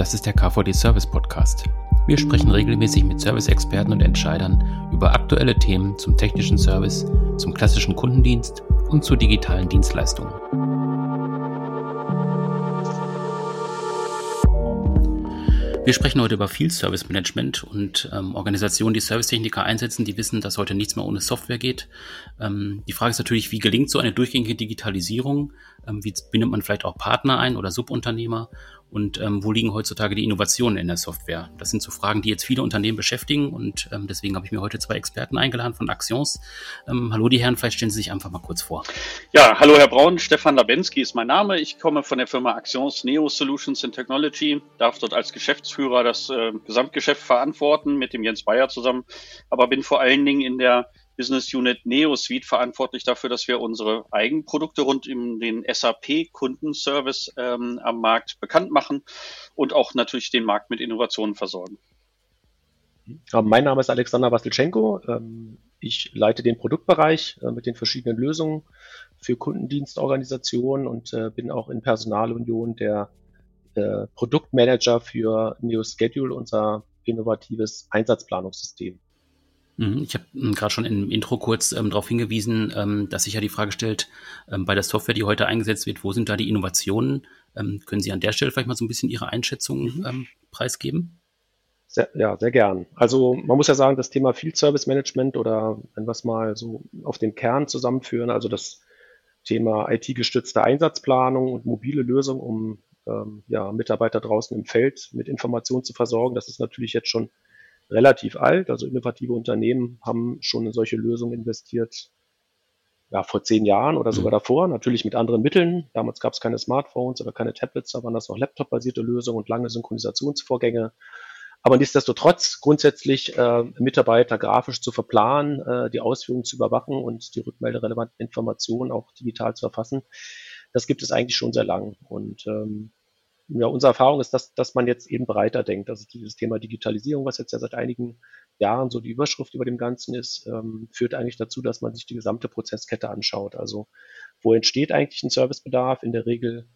Das ist der KVD Service Podcast. Wir sprechen regelmäßig mit Service-Experten und Entscheidern über aktuelle Themen zum technischen Service, zum klassischen Kundendienst und zu digitalen Dienstleistungen. Wir sprechen heute über Field Service Management und ähm, Organisationen, die Servicetechniker einsetzen, die wissen, dass heute nichts mehr ohne Software geht. Ähm, die Frage ist natürlich, wie gelingt so eine durchgängige Digitalisierung? Ähm, wie bindet man vielleicht auch Partner ein oder Subunternehmer? Und ähm, wo liegen heutzutage die Innovationen in der Software? Das sind so Fragen, die jetzt viele Unternehmen beschäftigen und ähm, deswegen habe ich mir heute zwei Experten eingeladen von Axions. Ähm, hallo die Herren, vielleicht stellen Sie sich einfach mal kurz vor. Ja, hallo Herr Braun, Stefan Labensky ist mein Name. Ich komme von der Firma Axions Neo Solutions and Technology, darf dort als Geschäftsführer das äh, Gesamtgeschäft verantworten mit dem Jens Bayer zusammen, aber bin vor allen Dingen in der Business Unit NeoSuite verantwortlich dafür, dass wir unsere Eigenprodukte rund um den SAP-Kundenservice ähm, am Markt bekannt machen und auch natürlich den Markt mit Innovationen versorgen. Mein Name ist Alexander Wastelschenko. Ähm, ich leite den Produktbereich äh, mit den verschiedenen Lösungen für Kundendienstorganisationen und äh, bin auch in Personalunion der äh, Produktmanager für NeoSchedule, unser innovatives Einsatzplanungssystem. Mhm. Ich habe ähm, gerade schon im Intro kurz ähm, darauf hingewiesen, ähm, dass sich ja die Frage stellt, ähm, bei der Software, die heute eingesetzt wird, wo sind da die Innovationen? Ähm, können Sie an der Stelle vielleicht mal so ein bisschen Ihre Einschätzung mhm. ähm, preisgeben? Sehr, ja, sehr gern. Also man muss ja sagen, das Thema Field Service Management oder wenn wir es mal so auf den Kern zusammenführen, also das Thema IT-gestützte Einsatzplanung und mobile Lösung, um ja, Mitarbeiter draußen im Feld mit Informationen zu versorgen, das ist natürlich jetzt schon relativ alt. Also innovative Unternehmen haben schon in solche Lösungen investiert, ja, vor zehn Jahren oder sogar mhm. davor, natürlich mit anderen Mitteln. Damals gab es keine Smartphones oder keine Tablets, da waren das noch Laptop-basierte Lösungen und lange Synchronisationsvorgänge. Aber nichtsdestotrotz grundsätzlich äh, Mitarbeiter grafisch zu verplanen, äh, die Ausführungen zu überwachen und die rückmelderelevanten Informationen auch digital zu erfassen, das gibt es eigentlich schon sehr lang. Und ähm, ja, unsere Erfahrung ist, dass, dass man jetzt eben breiter denkt. Also dieses Thema Digitalisierung, was jetzt ja seit einigen Jahren so die Überschrift über dem Ganzen ist, ähm, führt eigentlich dazu, dass man sich die gesamte Prozesskette anschaut. Also wo entsteht eigentlich ein Servicebedarf? In der Regel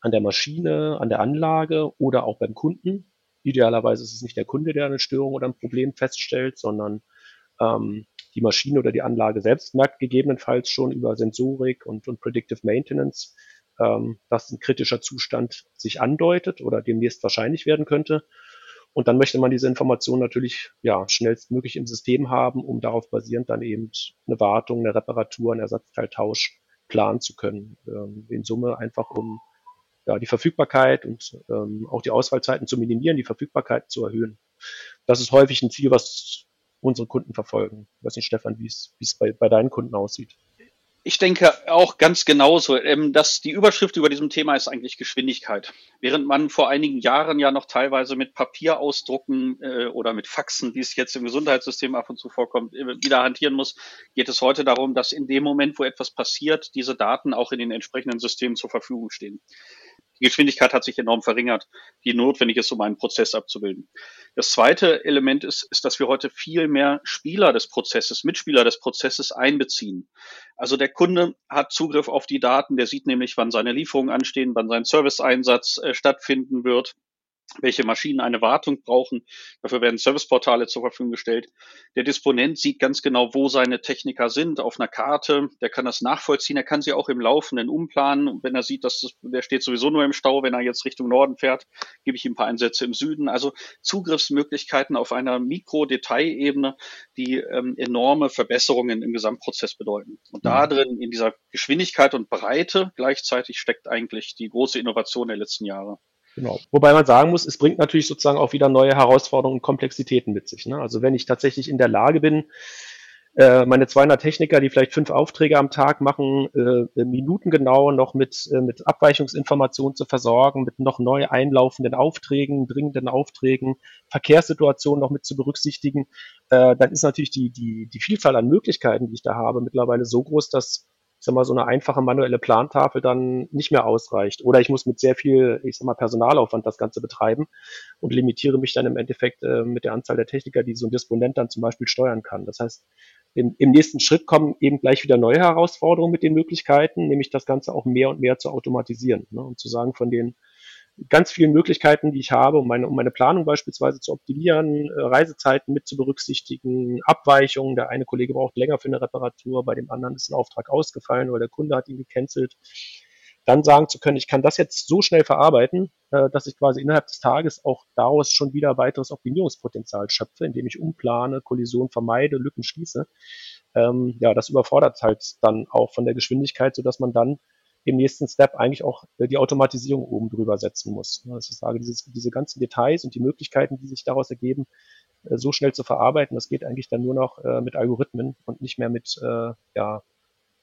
an der Maschine, an der Anlage oder auch beim Kunden. Idealerweise ist es nicht der Kunde, der eine Störung oder ein Problem feststellt, sondern ähm, die Maschine oder die Anlage selbst merkt gegebenenfalls schon über Sensorik und, und Predictive Maintenance, ähm, dass ein kritischer Zustand sich andeutet oder demnächst wahrscheinlich werden könnte. Und dann möchte man diese Information natürlich ja schnellstmöglich im System haben, um darauf basierend dann eben eine Wartung, eine Reparatur, einen Ersatzteiltausch planen zu können. Ähm, in Summe einfach um ja, die Verfügbarkeit und ähm, auch die Ausfallzeiten zu minimieren, die Verfügbarkeit zu erhöhen. Das ist häufig ein Ziel, was unsere Kunden verfolgen. Ich weiß nicht, Stefan, wie es bei, bei deinen Kunden aussieht. Ich denke auch ganz genauso, ähm, dass die Überschrift über diesem Thema ist eigentlich Geschwindigkeit. Während man vor einigen Jahren ja noch teilweise mit Papier ausdrucken äh, oder mit Faxen, wie es jetzt im Gesundheitssystem ab und zu vorkommt, äh, wieder hantieren muss, geht es heute darum, dass in dem Moment, wo etwas passiert, diese Daten auch in den entsprechenden Systemen zur Verfügung stehen. Die Geschwindigkeit hat sich enorm verringert, die notwendig ist, um einen Prozess abzubilden. Das zweite Element ist, ist, dass wir heute viel mehr Spieler des Prozesses, Mitspieler des Prozesses einbeziehen. Also der Kunde hat Zugriff auf die Daten, der sieht nämlich, wann seine Lieferungen anstehen, wann sein Serviceeinsatz äh, stattfinden wird welche Maschinen eine Wartung brauchen. Dafür werden Serviceportale zur Verfügung gestellt. Der Disponent sieht ganz genau, wo seine Techniker sind auf einer Karte. Der kann das nachvollziehen. Er kann sie auch im Laufenden umplanen. Und wenn er sieht, dass das, der steht sowieso nur im Stau, wenn er jetzt Richtung Norden fährt, gebe ich ihm ein paar Einsätze im Süden. Also Zugriffsmöglichkeiten auf einer Mikro-Detailebene, die ähm, enorme Verbesserungen im Gesamtprozess bedeuten. Und da mhm. drin, in dieser Geschwindigkeit und Breite gleichzeitig steckt eigentlich die große Innovation der letzten Jahre. Genau. Wobei man sagen muss, es bringt natürlich sozusagen auch wieder neue Herausforderungen und Komplexitäten mit sich. Ne? Also wenn ich tatsächlich in der Lage bin, äh, meine 200 Techniker, die vielleicht fünf Aufträge am Tag machen, äh, minutengenau noch mit, äh, mit Abweichungsinformationen zu versorgen, mit noch neu einlaufenden Aufträgen, dringenden Aufträgen, Verkehrssituationen noch mit zu berücksichtigen, äh, dann ist natürlich die, die, die Vielzahl an Möglichkeiten, die ich da habe, mittlerweile so groß, dass ich sag mal, so eine einfache manuelle Plantafel dann nicht mehr ausreicht. Oder ich muss mit sehr viel, ich sag mal, Personalaufwand das Ganze betreiben und limitiere mich dann im Endeffekt äh, mit der Anzahl der Techniker, die so ein Disponent dann zum Beispiel steuern kann. Das heißt, im, im nächsten Schritt kommen eben gleich wieder neue Herausforderungen mit den Möglichkeiten, nämlich das Ganze auch mehr und mehr zu automatisieren ne, und zu sagen, von den ganz vielen Möglichkeiten, die ich habe, um meine, um meine Planung beispielsweise zu optimieren, äh, Reisezeiten mit zu berücksichtigen, Abweichungen. Der eine Kollege braucht länger für eine Reparatur, bei dem anderen ist ein Auftrag ausgefallen, weil der Kunde hat ihn gecancelt. Dann sagen zu können, ich kann das jetzt so schnell verarbeiten, äh, dass ich quasi innerhalb des Tages auch daraus schon wieder weiteres Optimierungspotenzial schöpfe, indem ich umplane, Kollision vermeide, Lücken schließe. Ähm, ja, das überfordert halt dann auch von der Geschwindigkeit, so dass man dann im nächsten Step eigentlich auch äh, die Automatisierung oben drüber setzen muss. Dass ich sage, dieses, diese ganzen Details und die Möglichkeiten, die sich daraus ergeben, äh, so schnell zu verarbeiten, das geht eigentlich dann nur noch äh, mit Algorithmen und nicht mehr mit, ja,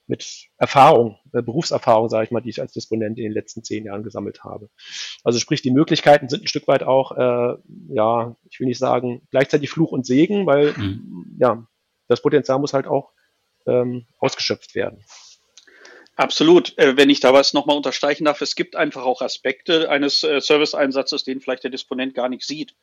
mit Erfahrung, Berufserfahrung, sage ich mal, die ich als Disponent in den letzten zehn Jahren gesammelt habe. Also sprich, die Möglichkeiten sind ein Stück weit auch, äh, ja, ich will nicht sagen, gleichzeitig Fluch und Segen, weil mhm. ja, das Potenzial muss halt auch ähm, ausgeschöpft werden. Absolut. Äh, wenn ich da was nochmal unterstreichen darf, es gibt einfach auch Aspekte eines äh, Serviceeinsatzes, den vielleicht der Disponent gar nicht sieht,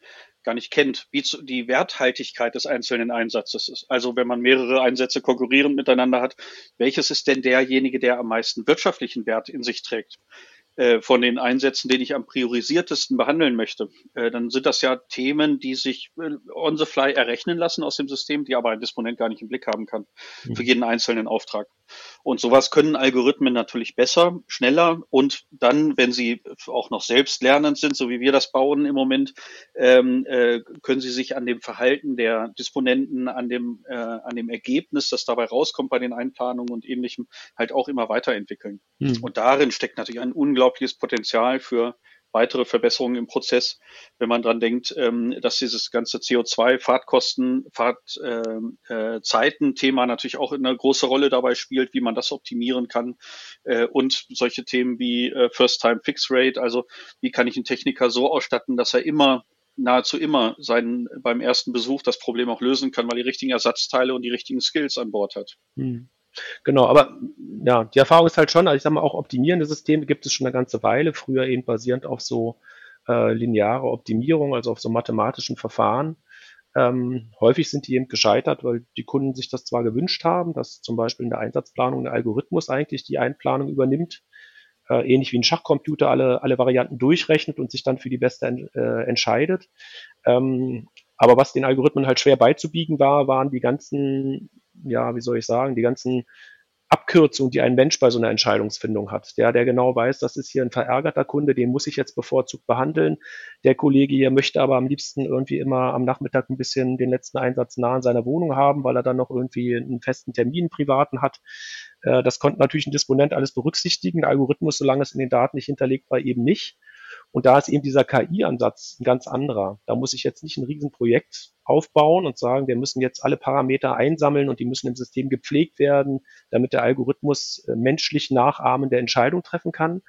gar nicht kennt, wie die Werthaltigkeit des einzelnen Einsatzes ist. Also wenn man mehrere Einsätze konkurrierend miteinander hat, welches ist denn derjenige, der am meisten wirtschaftlichen Wert in sich trägt? Äh, von den Einsätzen, den ich am priorisiertesten behandeln möchte, dann sind das ja Themen, die sich on the fly errechnen lassen aus dem System, die aber ein Disponent gar nicht im Blick haben kann für mhm. jeden einzelnen Auftrag. Und sowas können Algorithmen natürlich besser, schneller und dann, wenn sie auch noch selbst lernend sind, so wie wir das bauen im Moment, ähm, äh, können sie sich an dem Verhalten der Disponenten, an dem, äh, an dem Ergebnis, das dabei rauskommt bei den Einplanungen und ähnlichem, halt auch immer weiterentwickeln. Mhm. Und darin steckt natürlich ein unglaublich unglaubliches Potenzial für weitere Verbesserungen im Prozess, wenn man dran denkt, ähm, dass dieses ganze CO2, Fahrtkosten, Fahrtzeiten-Thema äh, natürlich auch eine große Rolle dabei spielt, wie man das optimieren kann äh, und solche Themen wie äh, First-Time-Fix-Rate, also wie kann ich einen Techniker so ausstatten, dass er immer nahezu immer seinen, beim ersten Besuch das Problem auch lösen kann, weil die richtigen Ersatzteile und die richtigen Skills an Bord hat. Hm. Genau, aber ja, die Erfahrung ist halt schon, also ich sag mal, auch optimierende Systeme gibt es schon eine ganze Weile, früher eben basierend auf so äh, lineare Optimierung, also auf so mathematischen Verfahren. Ähm, häufig sind die eben gescheitert, weil die Kunden sich das zwar gewünscht haben, dass zum Beispiel in der Einsatzplanung der Algorithmus eigentlich die Einplanung übernimmt, äh, ähnlich wie ein Schachcomputer alle, alle Varianten durchrechnet und sich dann für die beste äh, entscheidet. Ähm, aber was den Algorithmen halt schwer beizubiegen war, waren die ganzen, ja, wie soll ich sagen, die ganzen Abkürzungen, die ein Mensch bei so einer Entscheidungsfindung hat. Der, der genau weiß, das ist hier ein verärgerter Kunde, den muss ich jetzt bevorzugt behandeln. Der Kollege hier möchte aber am liebsten irgendwie immer am Nachmittag ein bisschen den letzten Einsatz nah in seiner Wohnung haben, weil er dann noch irgendwie einen festen Termin privaten hat. Äh, das konnte natürlich ein Disponent alles berücksichtigen. Der Algorithmus, solange es in den Daten nicht hinterlegt war, eben nicht. Und da ist eben dieser KI-Ansatz ein ganz anderer. Da muss ich jetzt nicht ein Riesenprojekt aufbauen und sagen, wir müssen jetzt alle Parameter einsammeln und die müssen im System gepflegt werden, damit der Algorithmus äh, menschlich nachahmende Entscheidung treffen kann.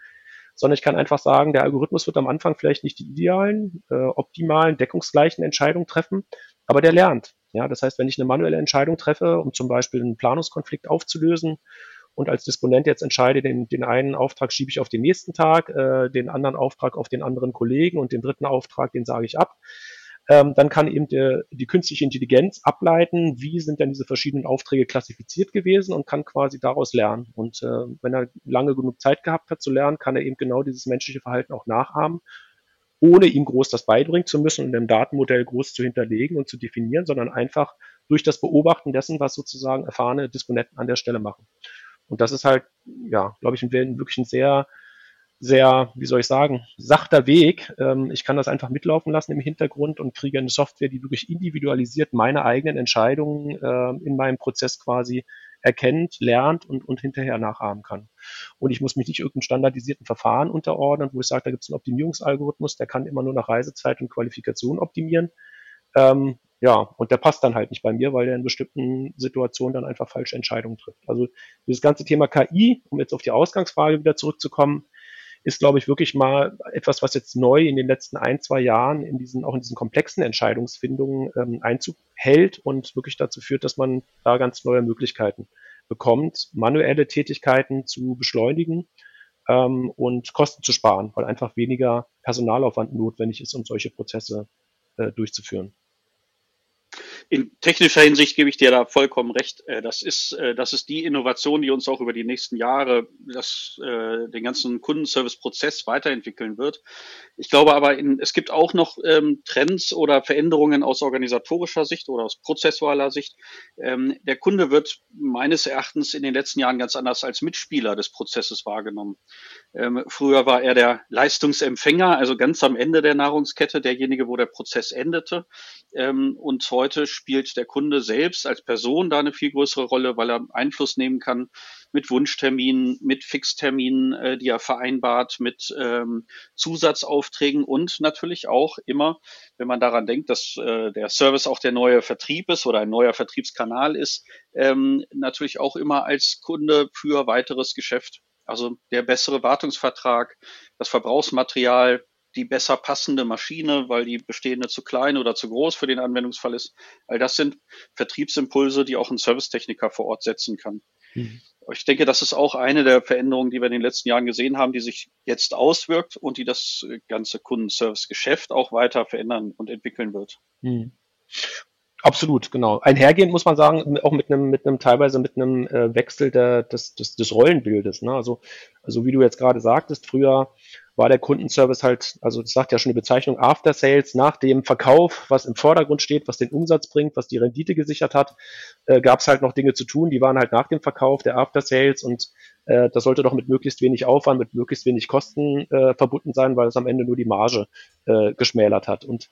Sondern ich kann einfach sagen, der Algorithmus wird am Anfang vielleicht nicht die idealen, äh, optimalen, deckungsgleichen Entscheidungen treffen, aber der lernt. Ja, das heißt, wenn ich eine manuelle Entscheidung treffe, um zum Beispiel einen Planungskonflikt aufzulösen und als Disponent jetzt entscheide, den, den einen Auftrag schiebe ich auf den nächsten Tag, äh, den anderen Auftrag auf den anderen Kollegen und den dritten Auftrag, den sage ich ab. Ähm, dann kann eben der, die künstliche Intelligenz ableiten, wie sind denn diese verschiedenen Aufträge klassifiziert gewesen und kann quasi daraus lernen. Und äh, wenn er lange genug Zeit gehabt hat zu lernen, kann er eben genau dieses menschliche Verhalten auch nachahmen, ohne ihm groß das beibringen zu müssen und im Datenmodell groß zu hinterlegen und zu definieren, sondern einfach durch das Beobachten dessen, was sozusagen erfahrene Disponenten an der Stelle machen. Und das ist halt, ja, glaube ich, wirklich ein sehr, sehr, wie soll ich sagen, sachter Weg. Ähm, ich kann das einfach mitlaufen lassen im Hintergrund und kriege eine Software, die wirklich individualisiert meine eigenen Entscheidungen äh, in meinem Prozess quasi erkennt, lernt und, und hinterher nachahmen kann. Und ich muss mich nicht irgendeinem standardisierten Verfahren unterordnen, wo ich sage, da gibt es einen Optimierungsalgorithmus, der kann immer nur nach Reisezeit und Qualifikation optimieren. Ähm, ja, und der passt dann halt nicht bei mir, weil der in bestimmten Situationen dann einfach falsche Entscheidungen trifft. Also dieses ganze Thema KI, um jetzt auf die Ausgangsfrage wieder zurückzukommen, ist, glaube ich, wirklich mal etwas, was jetzt neu in den letzten ein, zwei Jahren in diesen, auch in diesen komplexen Entscheidungsfindungen ähm, Einzug hält und wirklich dazu führt, dass man da ganz neue Möglichkeiten bekommt, manuelle Tätigkeiten zu beschleunigen ähm, und Kosten zu sparen, weil einfach weniger Personalaufwand notwendig ist, um solche Prozesse äh, durchzuführen. In technischer Hinsicht gebe ich dir da vollkommen recht. Äh, das ist, äh, das ist die Innovation, die uns auch über die nächsten Jahre das, äh, den ganzen Kundenservice-Prozess weiterentwickeln wird. Ich glaube aber, in, es gibt auch noch ähm, Trends oder Veränderungen aus organisatorischer Sicht oder aus prozessualer Sicht. Ähm, der Kunde wird meines Erachtens in den letzten Jahren ganz anders als Mitspieler des Prozesses wahrgenommen. Ähm, früher war er der Leistungsempfänger, also ganz am Ende der Nahrungskette, derjenige, wo der Prozess endete. Und heute spielt der Kunde selbst als Person da eine viel größere Rolle, weil er Einfluss nehmen kann mit Wunschterminen, mit Fixterminen, äh, die er vereinbart, mit ähm, Zusatzaufträgen und natürlich auch immer, wenn man daran denkt, dass äh, der Service auch der neue Vertrieb ist oder ein neuer Vertriebskanal ist, ähm, natürlich auch immer als Kunde für weiteres Geschäft. Also der bessere Wartungsvertrag, das Verbrauchsmaterial, die besser passende Maschine, weil die bestehende zu klein oder zu groß für den Anwendungsfall ist. All das sind Vertriebsimpulse, die auch ein Servicetechniker vor Ort setzen kann. Mhm. Ich denke, das ist auch eine der Veränderungen, die wir in den letzten Jahren gesehen haben, die sich jetzt auswirkt und die das ganze Kundenservice-Geschäft auch weiter verändern und entwickeln wird. Mhm. Absolut, genau. Einhergehend muss man sagen, auch mit einem, mit einem teilweise mit einem äh, Wechsel der, des, des, des Rollenbildes. Ne? Also, also wie du jetzt gerade sagtest, früher war der Kundenservice halt, also das sagt ja schon die Bezeichnung After Sales, nach dem Verkauf, was im Vordergrund steht, was den Umsatz bringt, was die Rendite gesichert hat, äh, gab es halt noch Dinge zu tun, die waren halt nach dem Verkauf, der After Sales und äh, das sollte doch mit möglichst wenig Aufwand, mit möglichst wenig Kosten äh, verbunden sein, weil es am Ende nur die Marge äh, geschmälert hat. Und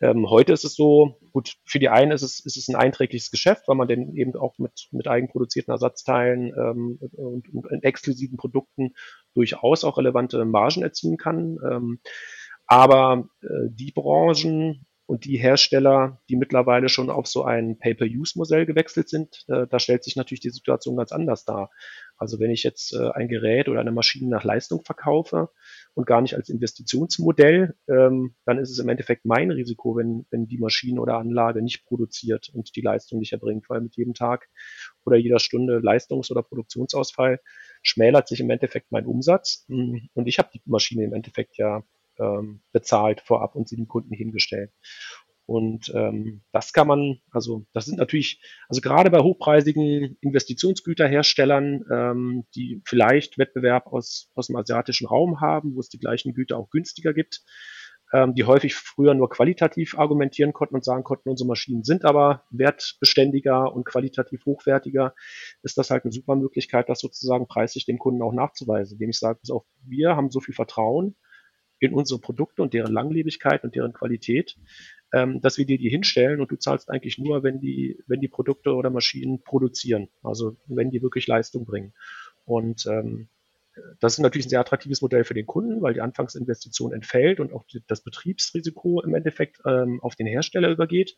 ähm, heute ist es so, gut, für die einen ist es, ist es ein einträgliches Geschäft, weil man denn eben auch mit, mit eigenproduzierten Ersatzteilen ähm, und, und exklusiven Produkten durchaus auch relevante Margen erzielen kann. Ähm, aber äh, die Branchen und die Hersteller, die mittlerweile schon auf so ein Pay-per-Use-Modell gewechselt sind, äh, da stellt sich natürlich die Situation ganz anders dar. Also wenn ich jetzt äh, ein Gerät oder eine Maschine nach Leistung verkaufe, und gar nicht als Investitionsmodell, ähm, dann ist es im Endeffekt mein Risiko, wenn, wenn die Maschine oder Anlage nicht produziert und die Leistung nicht erbringt, weil mit jedem Tag oder jeder Stunde Leistungs- oder Produktionsausfall schmälert sich im Endeffekt mein Umsatz hm, und ich habe die Maschine im Endeffekt ja ähm, bezahlt vorab und sie dem Kunden hingestellt. Und ähm, das kann man, also das sind natürlich, also gerade bei hochpreisigen Investitionsgüterherstellern, ähm, die vielleicht Wettbewerb aus, aus dem asiatischen Raum haben, wo es die gleichen Güter auch günstiger gibt, ähm, die häufig früher nur qualitativ argumentieren konnten und sagen konnten, unsere Maschinen sind aber wertbeständiger und qualitativ hochwertiger, ist das halt eine super Möglichkeit, das sozusagen preislich dem Kunden auch nachzuweisen, indem ich sage, auch wir haben so viel Vertrauen in unsere Produkte und deren Langlebigkeit und deren Qualität, ähm, dass wir dir die hinstellen und du zahlst eigentlich nur, wenn die, wenn die Produkte oder Maschinen produzieren, also wenn die wirklich Leistung bringen. Und ähm, das ist natürlich ein sehr attraktives Modell für den Kunden, weil die Anfangsinvestition entfällt und auch das Betriebsrisiko im Endeffekt ähm, auf den Hersteller übergeht.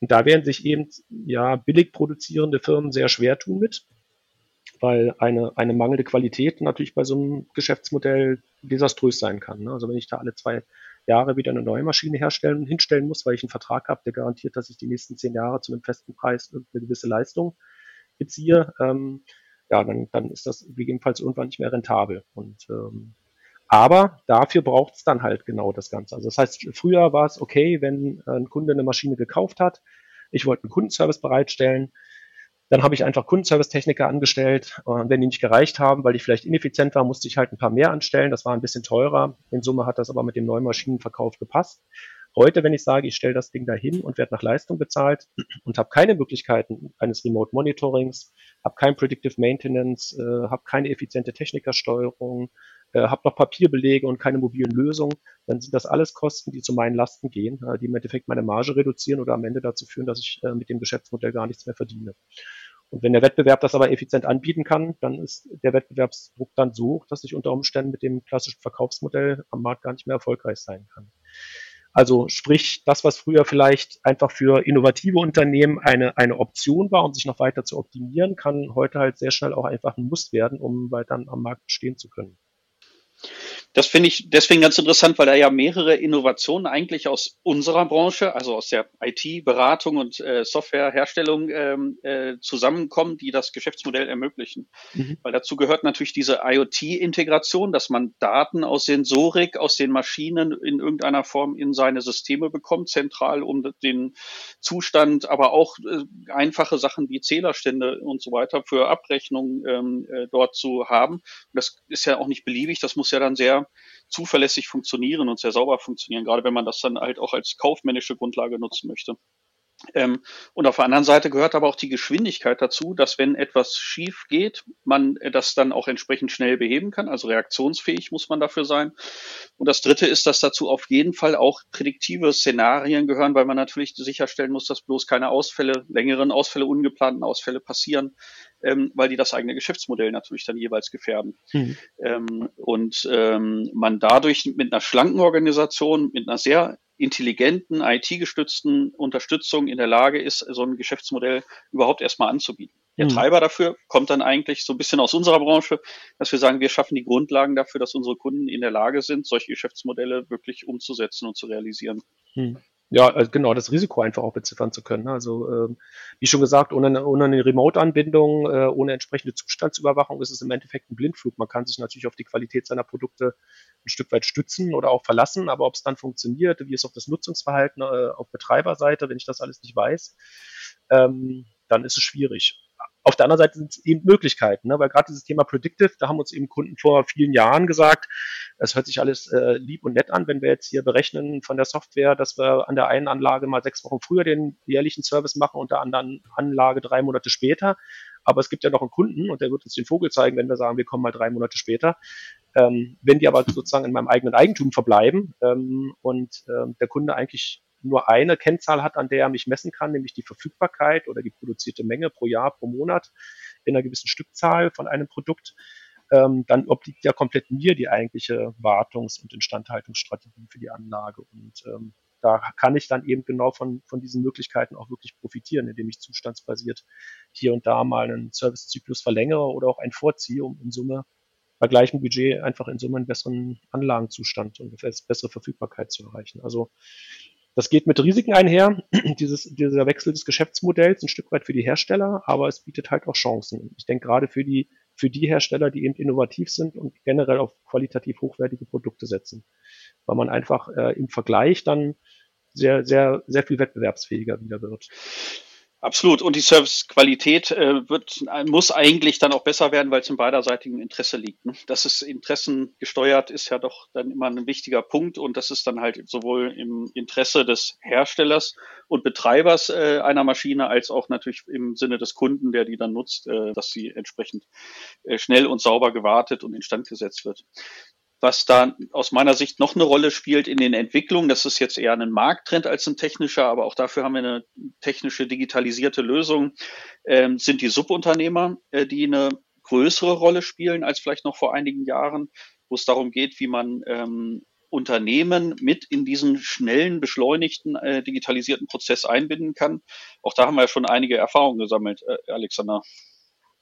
Und da werden sich eben ja billig produzierende Firmen sehr schwer tun mit, weil eine, eine mangelnde Qualität natürlich bei so einem Geschäftsmodell desaströs sein kann. Ne? Also wenn ich da alle zwei Jahre wieder eine neue Maschine herstellen, hinstellen muss, weil ich einen Vertrag habe, der garantiert, dass ich die nächsten zehn Jahre zu einem festen Preis eine gewisse Leistung beziehe, ähm, ja, dann, dann ist das gegebenenfalls irgendwann nicht mehr rentabel. Und ähm, aber dafür braucht es dann halt genau das Ganze. Also das heißt, früher war es okay, wenn ein Kunde eine Maschine gekauft hat, ich wollte einen Kundenservice bereitstellen, dann habe ich einfach Kundenservice-Techniker angestellt. Und wenn die nicht gereicht haben, weil ich vielleicht ineffizient war, musste ich halt ein paar mehr anstellen. Das war ein bisschen teurer. In Summe hat das aber mit dem neuen Maschinenverkauf gepasst. Heute, wenn ich sage, ich stelle das Ding dahin und werde nach Leistung bezahlt und habe keine Möglichkeiten eines Remote Monitorings, habe kein Predictive Maintenance, äh, habe keine effiziente Technikersteuerung, äh, habe noch Papierbelege und keine mobilen Lösungen, dann sind das alles Kosten, die zu meinen Lasten gehen, äh, die im Endeffekt meine Marge reduzieren oder am Ende dazu führen, dass ich äh, mit dem Geschäftsmodell gar nichts mehr verdiene. Und wenn der Wettbewerb das aber effizient anbieten kann, dann ist der Wettbewerbsdruck dann so hoch, dass ich unter Umständen mit dem klassischen Verkaufsmodell am Markt gar nicht mehr erfolgreich sein kann. Also sprich, das, was früher vielleicht einfach für innovative Unternehmen eine, eine Option war, um sich noch weiter zu optimieren, kann heute halt sehr schnell auch einfach ein Muss werden, um weiter am Markt bestehen zu können. Das finde ich deswegen ganz interessant, weil da ja mehrere Innovationen eigentlich aus unserer Branche, also aus der IT-Beratung und äh, Softwareherstellung ähm, äh, zusammenkommen, die das Geschäftsmodell ermöglichen. Mhm. Weil dazu gehört natürlich diese IoT-Integration, dass man Daten aus Sensorik, aus den Maschinen in irgendeiner Form in seine Systeme bekommt, zentral, um den Zustand, aber auch äh, einfache Sachen wie Zählerstände und so weiter für Abrechnungen ähm, äh, dort zu haben. Und das ist ja auch nicht beliebig, das muss ja dann sehr zuverlässig funktionieren und sehr sauber funktionieren, gerade wenn man das dann halt auch als kaufmännische Grundlage nutzen möchte. Ähm, und auf der anderen Seite gehört aber auch die Geschwindigkeit dazu, dass wenn etwas schief geht, man das dann auch entsprechend schnell beheben kann. Also reaktionsfähig muss man dafür sein. Und das Dritte ist, dass dazu auf jeden Fall auch prädiktive Szenarien gehören, weil man natürlich sicherstellen muss, dass bloß keine Ausfälle, längeren Ausfälle, ungeplanten Ausfälle passieren, ähm, weil die das eigene Geschäftsmodell natürlich dann jeweils gefährden. Mhm. Ähm, und ähm, man dadurch mit einer schlanken Organisation, mit einer sehr intelligenten, IT-gestützten Unterstützung in der Lage ist, so ein Geschäftsmodell überhaupt erstmal anzubieten. Der mhm. Treiber dafür kommt dann eigentlich so ein bisschen aus unserer Branche, dass wir sagen, wir schaffen die Grundlagen dafür, dass unsere Kunden in der Lage sind, solche Geschäftsmodelle wirklich umzusetzen und zu realisieren. Mhm. Ja, äh, genau, das Risiko einfach auch beziffern zu können. Ne? Also ähm, wie schon gesagt, ohne, eine, ohne eine Remote-Anbindung, äh, ohne entsprechende Zustandsüberwachung ist es im Endeffekt ein Blindflug. Man kann sich natürlich auf die Qualität seiner Produkte ein Stück weit stützen oder auch verlassen, aber ob es dann funktioniert, wie ist auch das Nutzungsverhalten äh, auf Betreiberseite, wenn ich das alles nicht weiß, ähm, dann ist es schwierig. Auf der anderen Seite sind es eben Möglichkeiten, ne? weil gerade dieses Thema Predictive, da haben uns eben Kunden vor vielen Jahren gesagt, es hört sich alles äh, lieb und nett an, wenn wir jetzt hier berechnen von der Software, dass wir an der einen Anlage mal sechs Wochen früher den jährlichen Service machen und der anderen Anlage drei Monate später. Aber es gibt ja noch einen Kunden und der wird uns den Vogel zeigen, wenn wir sagen, wir kommen mal drei Monate später. Ähm, wenn die aber sozusagen in meinem eigenen Eigentum verbleiben ähm, und ähm, der Kunde eigentlich nur eine Kennzahl hat, an der er mich messen kann, nämlich die Verfügbarkeit oder die produzierte Menge pro Jahr, pro Monat in einer gewissen Stückzahl von einem Produkt, ähm, dann obliegt ja komplett mir die eigentliche Wartungs- und Instandhaltungsstrategie für die Anlage. Und ähm, da kann ich dann eben genau von, von diesen Möglichkeiten auch wirklich profitieren, indem ich zustandsbasiert hier und da mal einen Servicezyklus verlängere oder auch einen vorziehe, um in Summe bei gleichem Budget einfach in Summe einen besseren Anlagenzustand und eine bessere Verfügbarkeit zu erreichen. Also das geht mit Risiken einher, dieses, dieser Wechsel des Geschäftsmodells ein Stück weit für die Hersteller, aber es bietet halt auch Chancen. Ich denke gerade für die, für die Hersteller, die eben innovativ sind und generell auf qualitativ hochwertige Produkte setzen, weil man einfach äh, im Vergleich dann sehr, sehr, sehr viel wettbewerbsfähiger wieder wird. Absolut. Und die Servicequalität äh, wird, muss eigentlich dann auch besser werden, weil es im beiderseitigen Interesse liegt. Ne? Dass es Interessen gesteuert ist ja doch dann immer ein wichtiger Punkt und das ist dann halt sowohl im Interesse des Herstellers und Betreibers äh, einer Maschine als auch natürlich im Sinne des Kunden, der die dann nutzt, äh, dass sie entsprechend äh, schnell und sauber gewartet und instand gesetzt wird was da aus meiner Sicht noch eine Rolle spielt in den Entwicklungen. Das ist jetzt eher ein Markttrend als ein technischer, aber auch dafür haben wir eine technische digitalisierte Lösung, ähm, sind die Subunternehmer, äh, die eine größere Rolle spielen als vielleicht noch vor einigen Jahren, wo es darum geht, wie man ähm, Unternehmen mit in diesen schnellen, beschleunigten, äh, digitalisierten Prozess einbinden kann. Auch da haben wir ja schon einige Erfahrungen gesammelt, äh, Alexander.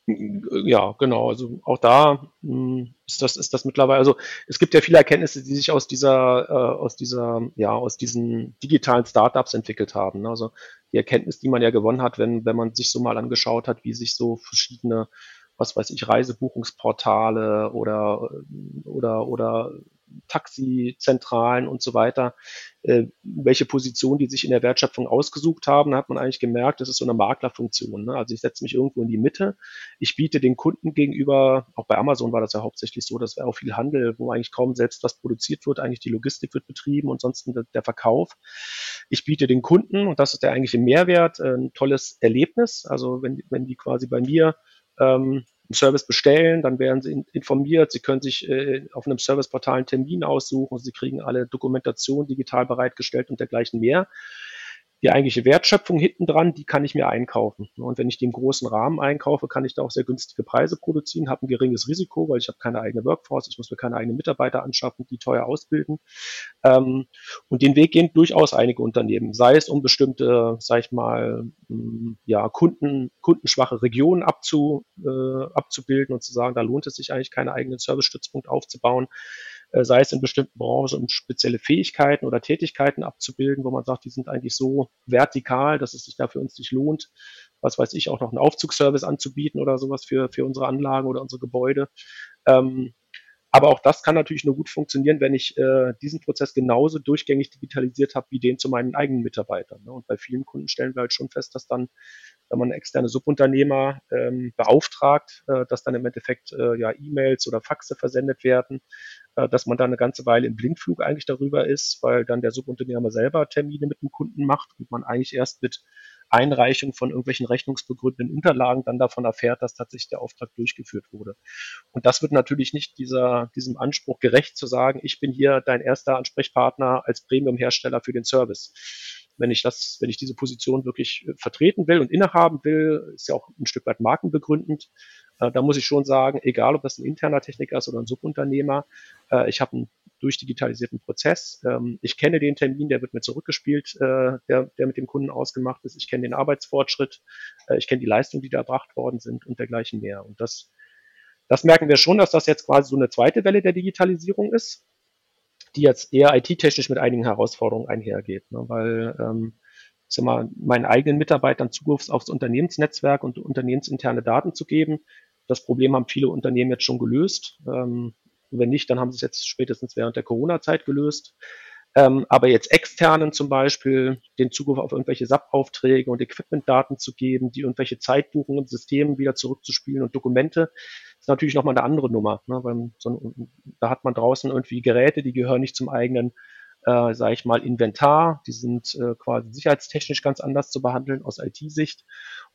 Ja, genau. Also auch da hm, ist das, ist das mittlerweile, also es gibt ja viele Erkenntnisse, die sich aus dieser, äh, aus dieser, ja, aus diesen digitalen Startups entwickelt haben. Ne? Also die Erkenntnis, die man ja gewonnen hat, wenn, wenn man sich so mal angeschaut hat, wie sich so verschiedene, was weiß ich, Reisebuchungsportale oder, oder, oder Taxizentralen und so weiter, äh, welche Position die sich in der Wertschöpfung ausgesucht haben, hat man eigentlich gemerkt, das ist so eine Maklerfunktion. Ne? Also ich setze mich irgendwo in die Mitte, ich biete den Kunden gegenüber, auch bei Amazon war das ja hauptsächlich so, dass wir auch viel Handel, wo eigentlich kaum selbst was produziert wird, eigentlich die Logistik wird betrieben und sonst der, der Verkauf. Ich biete den Kunden, und das ist der eigentliche Mehrwert, äh, ein tolles Erlebnis. Also wenn, wenn die quasi bei mir ähm, einen Service bestellen, dann werden sie informiert, sie können sich äh, auf einem Serviceportal einen Termin aussuchen, sie kriegen alle Dokumentation digital bereitgestellt und dergleichen mehr. Die eigentliche Wertschöpfung hinten dran, die kann ich mir einkaufen. Und wenn ich die im großen Rahmen einkaufe, kann ich da auch sehr günstige Preise produzieren, habe ein geringes Risiko, weil ich habe keine eigene Workforce, ich muss mir keine eigenen Mitarbeiter anschaffen, die teuer ausbilden. Ähm, und den Weg gehen durchaus einige Unternehmen, sei es um bestimmte, sag ich mal, ja, Kunden, kundenschwache Regionen abzu, äh, abzubilden und zu sagen, da lohnt es sich eigentlich, keinen eigenen Service-Stützpunkt aufzubauen, äh, sei es in bestimmten Branchen, um spezielle Fähigkeiten oder Tätigkeiten abzubilden, wo man sagt, die sind eigentlich so vertikal, dass es sich da für uns nicht lohnt, was weiß ich, auch noch einen Aufzugsservice anzubieten oder sowas für, für unsere Anlagen oder unsere Gebäude. Ähm, aber auch das kann natürlich nur gut funktionieren, wenn ich äh, diesen Prozess genauso durchgängig digitalisiert habe wie den zu meinen eigenen Mitarbeitern. Ne? Und bei vielen Kunden stellen wir halt schon fest, dass dann, wenn man externe Subunternehmer ähm, beauftragt, äh, dass dann im Endeffekt äh, ja E-Mails oder Faxe versendet werden, äh, dass man dann eine ganze Weile im Blindflug eigentlich darüber ist, weil dann der Subunternehmer selber Termine mit dem Kunden macht und man eigentlich erst mit Einreichung von irgendwelchen rechnungsbegründeten Unterlagen dann davon erfährt, dass tatsächlich der Auftrag durchgeführt wurde. Und das wird natürlich nicht dieser, diesem Anspruch gerecht zu sagen, ich bin hier dein erster Ansprechpartner als Premium-Hersteller für den Service. Wenn ich das, wenn ich diese Position wirklich äh, vertreten will und innehaben will, ist ja auch ein Stück weit markenbegründend, äh, da muss ich schon sagen, egal ob das ein interner Techniker ist oder ein Subunternehmer, äh, ich habe einen durchdigitalisierten Prozess. Ähm, ich kenne den Termin, der wird mir zurückgespielt, äh, der, der mit dem Kunden ausgemacht ist. Ich kenne den Arbeitsfortschritt, ich kenne die Leistungen, die da erbracht worden sind und dergleichen mehr. Und das, das merken wir schon, dass das jetzt quasi so eine zweite Welle der Digitalisierung ist, die jetzt eher IT-technisch mit einigen Herausforderungen einhergeht, ne? weil ähm, ich sag mal, meinen eigenen Mitarbeitern Zugriff aufs Unternehmensnetzwerk und unternehmensinterne Daten zu geben. Das Problem haben viele Unternehmen jetzt schon gelöst. Ähm, und wenn nicht, dann haben sie es jetzt spätestens während der Corona-Zeit gelöst. Ähm, aber jetzt externen zum Beispiel den Zugriff auf irgendwelche SAP-Aufträge und Equipment-Daten zu geben, die irgendwelche Zeitbuchungen im System wieder zurückzuspielen und Dokumente, ist natürlich nochmal eine andere Nummer. Ne? Weil so, da hat man draußen irgendwie Geräte, die gehören nicht zum eigenen, äh, sage ich mal, Inventar. Die sind äh, quasi sicherheitstechnisch ganz anders zu behandeln aus IT-Sicht.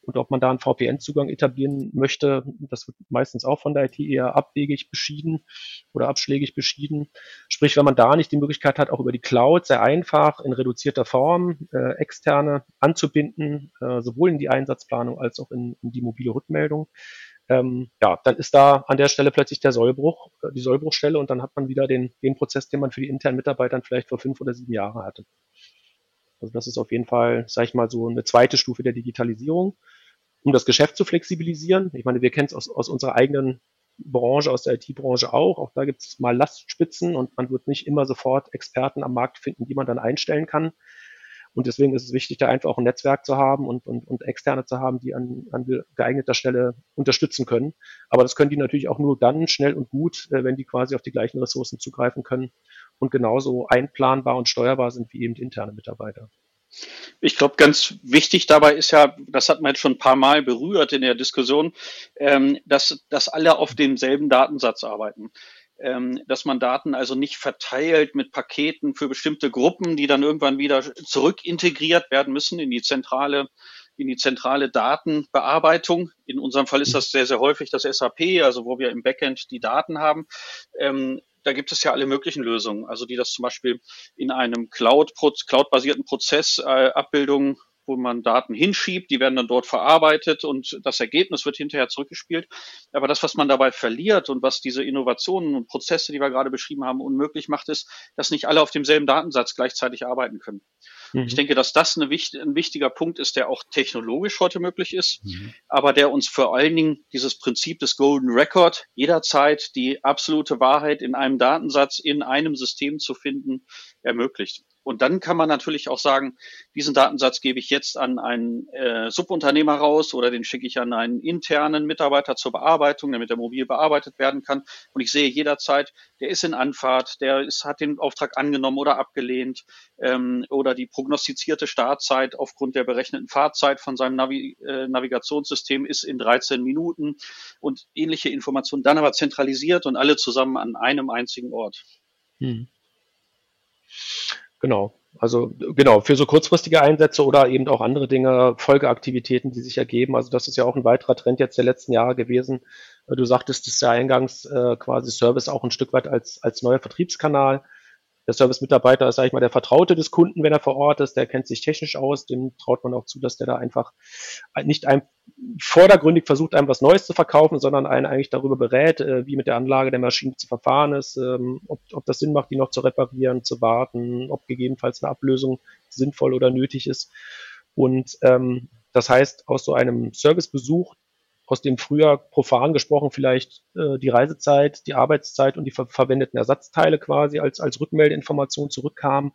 Und ob man da einen VPN-Zugang etablieren möchte, das wird meistens auch von der IT eher abwegig beschieden oder abschlägig beschieden. Sprich, wenn man da nicht die Möglichkeit hat, auch über die Cloud sehr einfach in reduzierter Form äh, externe anzubinden, äh, sowohl in die Einsatzplanung als auch in, in die mobile Rückmeldung, ähm, ja, dann ist da an der Stelle plötzlich der Sollbruch, äh, die Sollbruchstelle und dann hat man wieder den, den Prozess, den man für die internen Mitarbeiter vielleicht vor fünf oder sieben Jahren hatte. Also das ist auf jeden Fall, sage ich mal, so eine zweite Stufe der Digitalisierung, um das Geschäft zu flexibilisieren. Ich meine, wir kennen es aus, aus unserer eigenen Branche, aus der IT-Branche auch. Auch da gibt es mal Lastspitzen und man wird nicht immer sofort Experten am Markt finden, die man dann einstellen kann. Und deswegen ist es wichtig, da einfach auch ein Netzwerk zu haben und, und, und Externe zu haben, die an, an geeigneter Stelle unterstützen können. Aber das können die natürlich auch nur dann schnell und gut, äh, wenn die quasi auf die gleichen Ressourcen zugreifen können und genauso einplanbar und steuerbar sind wie eben interne Mitarbeiter. Ich glaube, ganz wichtig dabei ist ja, das hat man jetzt schon ein paar Mal berührt in der Diskussion, ähm, dass, dass alle auf demselben Datensatz arbeiten. Ähm, dass man Daten also nicht verteilt mit Paketen für bestimmte Gruppen, die dann irgendwann wieder zurück integriert werden müssen in die zentrale in die zentrale Datenbearbeitung. In unserem Fall ist das sehr, sehr häufig das SAP, also wo wir im Backend die Daten haben. Ähm, da gibt es ja alle möglichen Lösungen, also die das zum Beispiel in einem Cloud, Cloud-basierten Prozess äh, Abbildungen wo man Daten hinschiebt, die werden dann dort verarbeitet und das Ergebnis wird hinterher zurückgespielt. Aber das, was man dabei verliert und was diese Innovationen und Prozesse, die wir gerade beschrieben haben, unmöglich macht, ist, dass nicht alle auf demselben Datensatz gleichzeitig arbeiten können. Mhm. Ich denke, dass das eine, ein wichtiger Punkt ist, der auch technologisch heute möglich ist, mhm. aber der uns vor allen Dingen dieses Prinzip des Golden Record jederzeit die absolute Wahrheit in einem Datensatz in einem System zu finden ermöglicht. Und dann kann man natürlich auch sagen, diesen Datensatz gebe ich jetzt an einen äh, Subunternehmer raus oder den schicke ich an einen internen Mitarbeiter zur Bearbeitung, damit er mobil bearbeitet werden kann. Und ich sehe jederzeit, der ist in Anfahrt, der ist, hat den Auftrag angenommen oder abgelehnt ähm, oder die prognostizierte Startzeit aufgrund der berechneten Fahrzeit von seinem Navi äh, Navigationssystem ist in 13 Minuten und ähnliche Informationen, dann aber zentralisiert und alle zusammen an einem einzigen Ort. Hm. Genau. Also genau, für so kurzfristige Einsätze oder eben auch andere Dinge, Folgeaktivitäten, die sich ergeben. Also das ist ja auch ein weiterer Trend jetzt der letzten Jahre gewesen. Du sagtest es ja eingangs, äh, quasi Service auch ein Stück weit als, als neuer Vertriebskanal der Service-Mitarbeiter ist, sage ich mal, der Vertraute des Kunden, wenn er vor Ort ist, der kennt sich technisch aus, dem traut man auch zu, dass der da einfach nicht ein, vordergründig versucht, einem was Neues zu verkaufen, sondern einen eigentlich darüber berät, äh, wie mit der Anlage der Maschine zu verfahren ist, ähm, ob, ob das Sinn macht, die noch zu reparieren, zu warten, ob gegebenenfalls eine Ablösung sinnvoll oder nötig ist. Und ähm, Das heißt, aus so einem Servicebesuch, aus dem früher profan gesprochen vielleicht äh, die Reisezeit, die Arbeitszeit und die ver verwendeten Ersatzteile quasi als, als Rückmeldeinformation zurückkamen,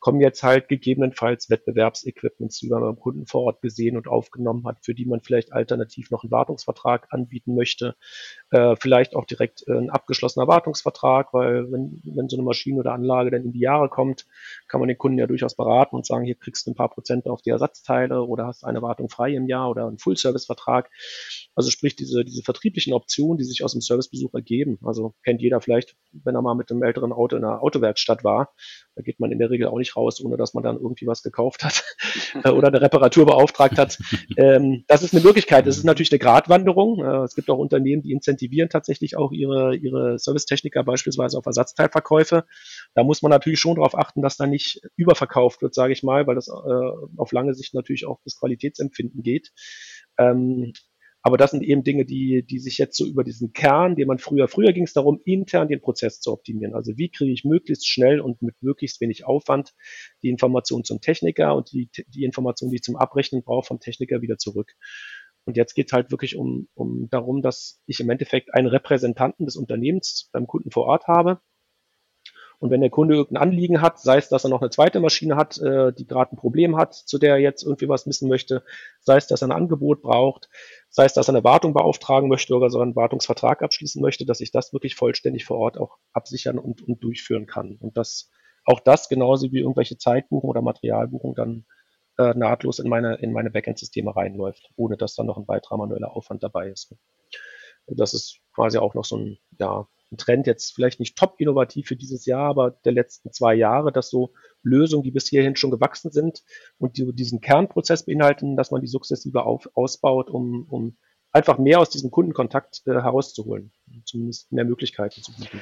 kommen jetzt halt gegebenenfalls Wettbewerbsequipments, die man beim Kunden vor Ort gesehen und aufgenommen hat, für die man vielleicht alternativ noch einen Wartungsvertrag anbieten möchte. Äh, vielleicht auch direkt äh, ein abgeschlossener Wartungsvertrag, weil wenn, wenn so eine Maschine oder Anlage dann in die Jahre kommt, kann man den Kunden ja durchaus beraten und sagen, hier kriegst du ein paar Prozent auf die Ersatzteile oder hast eine Wartung frei im Jahr oder einen Full-Service-Vertrag. Also sprich diese, diese vertrieblichen Optionen, die sich aus dem Servicebesuch ergeben. Also kennt jeder vielleicht, wenn er mal mit einem älteren Auto in einer Autowerkstatt war, da geht man in der Regel auch nicht raus, ohne dass man dann irgendwie was gekauft hat äh, oder eine Reparatur beauftragt hat. Ähm, das ist eine Möglichkeit. Das ist natürlich eine Gratwanderung. Äh, es gibt auch Unternehmen, die incentivieren tatsächlich auch ihre, ihre Servicetechniker beispielsweise auf Ersatzteilverkäufe. Da muss man natürlich schon darauf achten, dass da nicht überverkauft wird, sage ich mal, weil das äh, auf lange Sicht natürlich auch das Qualitätsempfinden geht. Ähm, aber das sind eben Dinge, die, die sich jetzt so über diesen Kern, den man früher, früher ging es darum, intern den Prozess zu optimieren. Also wie kriege ich möglichst schnell und mit möglichst wenig Aufwand die Information zum Techniker und die, die Information, die ich zum Abrechnen brauche, vom Techniker wieder zurück. Und jetzt geht es halt wirklich um, um darum, dass ich im Endeffekt einen Repräsentanten des Unternehmens beim Kunden vor Ort habe, und wenn der Kunde irgendein Anliegen hat, sei es, dass er noch eine zweite Maschine hat, äh, die gerade ein Problem hat, zu der er jetzt irgendwie was wissen möchte, sei es, dass er ein Angebot braucht, sei es, dass er eine Wartung beauftragen möchte oder so einen Wartungsvertrag abschließen möchte, dass ich das wirklich vollständig vor Ort auch absichern und, und durchführen kann. Und dass auch das genauso wie irgendwelche Zeitbuchung oder Materialbuchung dann äh, nahtlos in meine, in meine Backend-Systeme reinläuft, ohne dass dann noch ein weiterer manueller Aufwand dabei ist. Das ist quasi auch noch so ein, ja, ein Trend, jetzt vielleicht nicht top innovativ für dieses Jahr, aber der letzten zwei Jahre, dass so Lösungen, die bis hierhin schon gewachsen sind und die diesen Kernprozess beinhalten, dass man die sukzessive auf, ausbaut, um, um einfach mehr aus diesem Kundenkontakt äh, herauszuholen, zumindest mehr Möglichkeiten zu bieten.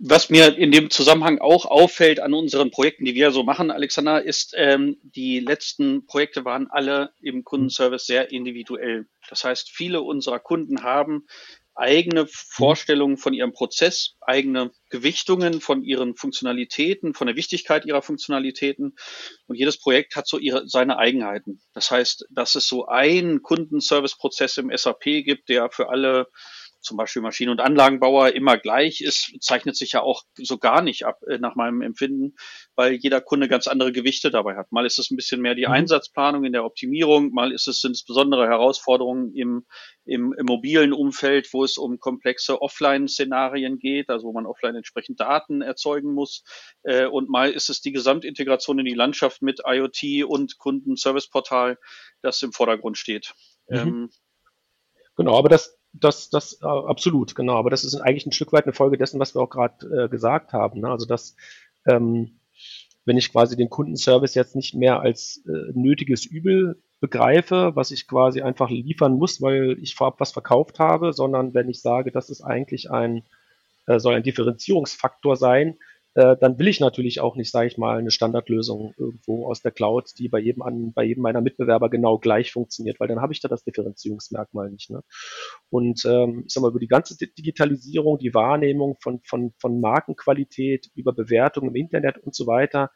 Was mir in dem Zusammenhang auch auffällt an unseren Projekten, die wir so machen, Alexander, ist, ähm, die letzten Projekte waren alle im Kundenservice sehr individuell. Das heißt, viele unserer Kunden haben eigene mhm. Vorstellungen von ihrem Prozess, eigene Gewichtungen von ihren Funktionalitäten, von der Wichtigkeit ihrer Funktionalitäten. Und jedes Projekt hat so ihre, seine Eigenheiten. Das heißt, dass es so einen Kundenservice-Prozess im SAP gibt, der für alle zum Beispiel Maschinen- und Anlagenbauer immer gleich ist, zeichnet sich ja auch so gar nicht ab, äh, nach meinem Empfinden, weil jeder Kunde ganz andere Gewichte dabei hat. Mal ist es ein bisschen mehr die mhm. Einsatzplanung in der Optimierung, mal ist es, sind es besondere Herausforderungen im, im, im mobilen Umfeld, wo es um komplexe Offline-Szenarien geht, also wo man offline entsprechend Daten erzeugen muss. Äh, und mal ist es die Gesamtintegration in die Landschaft mit IoT und Kundenserviceportal, das im Vordergrund steht. Mhm. Ähm, Genau, aber das, das, das äh, absolut, genau. Aber das ist eigentlich ein Stück weit eine Folge dessen, was wir auch gerade äh, gesagt haben. Ne? Also dass ähm, wenn ich quasi den Kundenservice jetzt nicht mehr als äh, nötiges Übel begreife, was ich quasi einfach liefern muss, weil ich vorab was verkauft habe, sondern wenn ich sage, das ist eigentlich ein, äh, soll ein Differenzierungsfaktor sein, äh, dann will ich natürlich auch nicht, sage ich mal, eine Standardlösung irgendwo aus der Cloud, die bei jedem, an, bei jedem meiner Mitbewerber genau gleich funktioniert, weil dann habe ich da das Differenzierungsmerkmal nicht. Ne? Und ähm, ich sag mal, über die ganze Digitalisierung, die Wahrnehmung von, von, von Markenqualität, über Bewertung im Internet und so weiter,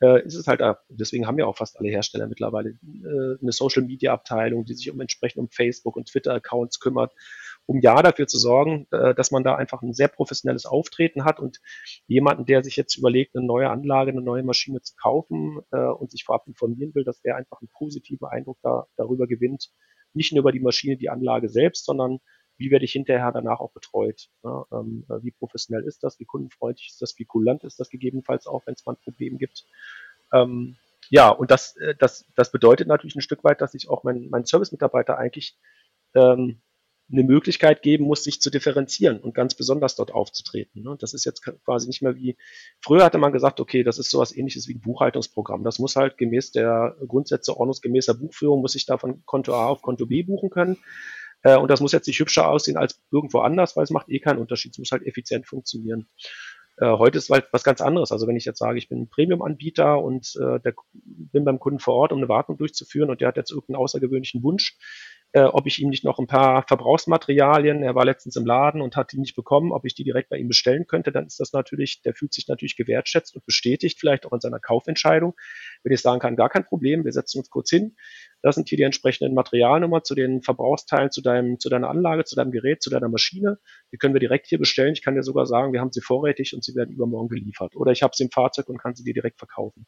äh, ist es halt, deswegen haben ja auch fast alle Hersteller mittlerweile äh, eine Social Media Abteilung, die sich um entsprechend um Facebook und Twitter Accounts kümmert um ja dafür zu sorgen, äh, dass man da einfach ein sehr professionelles Auftreten hat und jemanden, der sich jetzt überlegt, eine neue Anlage, eine neue Maschine zu kaufen äh, und sich vorab informieren will, dass der einfach einen positiven Eindruck da, darüber gewinnt, nicht nur über die Maschine, die Anlage selbst, sondern wie werde ich hinterher danach auch betreut? Ja, ähm, äh, wie professionell ist das? Wie kundenfreundlich ist das? Wie kulant ist das gegebenenfalls auch, wenn es mal ein Problem gibt? Ähm, ja, und das, das, das bedeutet natürlich ein Stück weit, dass ich auch meinen mein Service-Mitarbeiter eigentlich ähm, eine Möglichkeit geben muss, sich zu differenzieren und ganz besonders dort aufzutreten. Ne? Das ist jetzt quasi nicht mehr wie, früher hatte man gesagt, okay, das ist sowas ähnliches wie ein Buchhaltungsprogramm. Das muss halt gemäß der Grundsätze ordnungsgemäßer Buchführung, muss ich da von Konto A auf Konto B buchen können. Äh, und das muss jetzt nicht hübscher aussehen als irgendwo anders, weil es macht eh keinen Unterschied. Es muss halt effizient funktionieren. Äh, heute ist halt was ganz anderes. Also wenn ich jetzt sage, ich bin ein Premium-Anbieter und äh, der, bin beim Kunden vor Ort, um eine Wartung durchzuführen und der hat jetzt irgendeinen außergewöhnlichen Wunsch, äh, ob ich ihm nicht noch ein paar Verbrauchsmaterialien, er war letztens im Laden und hat die nicht bekommen, ob ich die direkt bei ihm bestellen könnte, dann ist das natürlich, der fühlt sich natürlich gewertschätzt und bestätigt vielleicht auch in seiner Kaufentscheidung. Wenn ich sagen kann, gar kein Problem, wir setzen uns kurz hin, Das sind hier die entsprechenden Materialnummer zu den Verbrauchsteilen, zu deinem, zu deiner Anlage, zu deinem Gerät, zu deiner Maschine. Die können wir direkt hier bestellen. Ich kann dir sogar sagen, wir haben sie vorrätig und sie werden übermorgen geliefert. Oder ich habe sie im Fahrzeug und kann sie dir direkt verkaufen.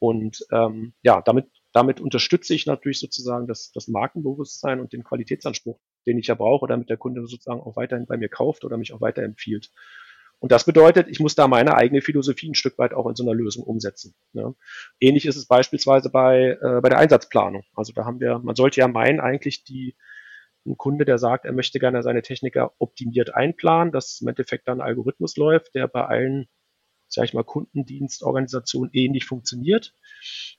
Und ähm, ja, damit, damit unterstütze ich natürlich sozusagen das, das Markenbewusstsein und den Qualitätsanspruch, den ich ja brauche, damit der Kunde sozusagen auch weiterhin bei mir kauft oder mich auch weiterempfiehlt. Und das bedeutet, ich muss da meine eigene Philosophie ein Stück weit auch in so einer Lösung umsetzen. Ne? Ähnlich ist es beispielsweise bei, äh, bei der Einsatzplanung. Also da haben wir, man sollte ja meinen, eigentlich die, ein Kunde, der sagt, er möchte gerne seine Techniker optimiert einplanen, dass im Endeffekt dann ein Algorithmus läuft, der bei allen, sag ich mal, Kundendienstorganisationen ähnlich funktioniert.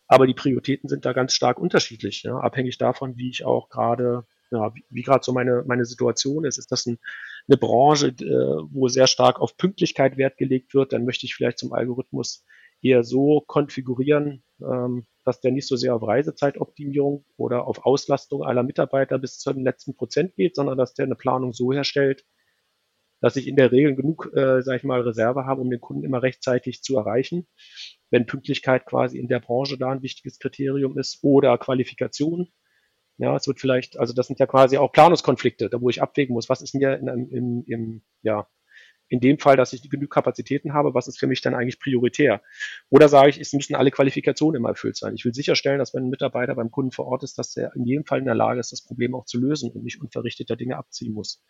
Aber die Prioritäten sind da ganz stark unterschiedlich, ja? abhängig davon, wie ich auch gerade ja, wie, wie gerade so meine, meine Situation ist. Ist das ein, eine Branche, äh, wo sehr stark auf Pünktlichkeit Wert gelegt wird, dann möchte ich vielleicht zum Algorithmus eher so konfigurieren, ähm, dass der nicht so sehr auf Reisezeitoptimierung oder auf Auslastung aller Mitarbeiter bis zu den letzten Prozent geht, sondern dass der eine Planung so herstellt, dass ich in der Regel genug, äh, sage ich mal, Reserve habe, um den Kunden immer rechtzeitig zu erreichen. Wenn Pünktlichkeit quasi in der Branche da ein wichtiges Kriterium ist oder Qualifikation, ja, es wird vielleicht, also das sind ja quasi auch Planungskonflikte, da wo ich abwägen muss, was ist mir in, in, in, ja, in dem Fall, dass ich genügend Kapazitäten habe, was ist für mich dann eigentlich prioritär? Oder sage ich, es müssen alle Qualifikationen immer erfüllt sein. Ich will sicherstellen, dass wenn ein Mitarbeiter beim Kunden vor Ort ist, dass er in jedem Fall in der Lage ist, das Problem auch zu lösen und nicht unverrichteter Dinge abziehen muss.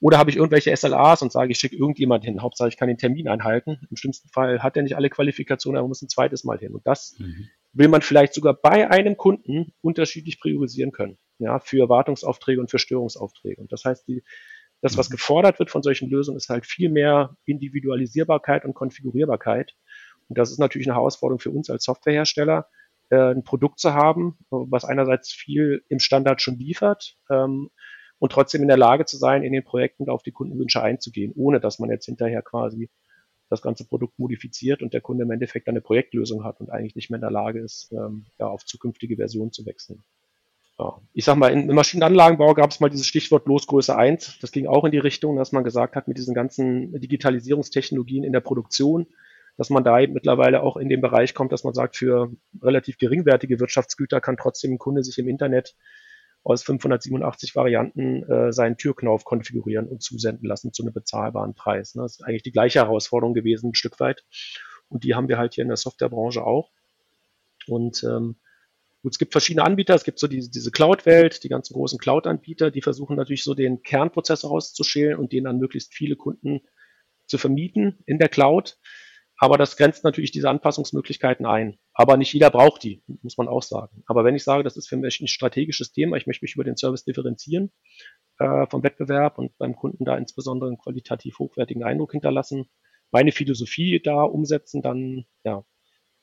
Oder habe ich irgendwelche SLAs und sage, ich schicke irgendjemand hin. Hauptsache, ich kann den Termin einhalten. Im schlimmsten Fall hat er nicht alle Qualifikationen, aber muss ein zweites Mal hin. Und das mhm. will man vielleicht sogar bei einem Kunden unterschiedlich priorisieren können. Ja, für Wartungsaufträge und für Störungsaufträge. Und das heißt, die, das, was mhm. gefordert wird von solchen Lösungen, ist halt viel mehr Individualisierbarkeit und Konfigurierbarkeit. Und das ist natürlich eine Herausforderung für uns als Softwarehersteller, äh, ein Produkt zu haben, was einerseits viel im Standard schon liefert, ähm, und trotzdem in der Lage zu sein, in den Projekten auf die Kundenwünsche einzugehen, ohne dass man jetzt hinterher quasi das ganze Produkt modifiziert und der Kunde im Endeffekt eine Projektlösung hat und eigentlich nicht mehr in der Lage ist, ähm, ja, auf zukünftige Versionen zu wechseln. Ja. Ich sag mal, im Maschinenanlagenbau gab es mal dieses Stichwort Losgröße 1. Das ging auch in die Richtung, dass man gesagt hat, mit diesen ganzen Digitalisierungstechnologien in der Produktion, dass man da eben mittlerweile auch in den Bereich kommt, dass man sagt, für relativ geringwertige Wirtschaftsgüter kann trotzdem ein Kunde sich im Internet aus 587 Varianten äh, seinen Türknauf konfigurieren und zusenden lassen zu einem bezahlbaren Preis. Ne? Das ist eigentlich die gleiche Herausforderung gewesen, ein Stück weit. Und die haben wir halt hier in der Softwarebranche auch. Und ähm, gut, es gibt verschiedene Anbieter. Es gibt so diese, diese Cloud-Welt, die ganzen großen Cloud-Anbieter, die versuchen natürlich so den Kernprozessor auszuschälen und den an möglichst viele Kunden zu vermieten in der Cloud. Aber das grenzt natürlich diese Anpassungsmöglichkeiten ein. Aber nicht jeder braucht die, muss man auch sagen. Aber wenn ich sage, das ist für mich ein strategisches Thema, ich möchte mich über den Service differenzieren äh, vom Wettbewerb und beim Kunden da insbesondere einen qualitativ hochwertigen Eindruck hinterlassen, meine Philosophie da umsetzen, dann ja,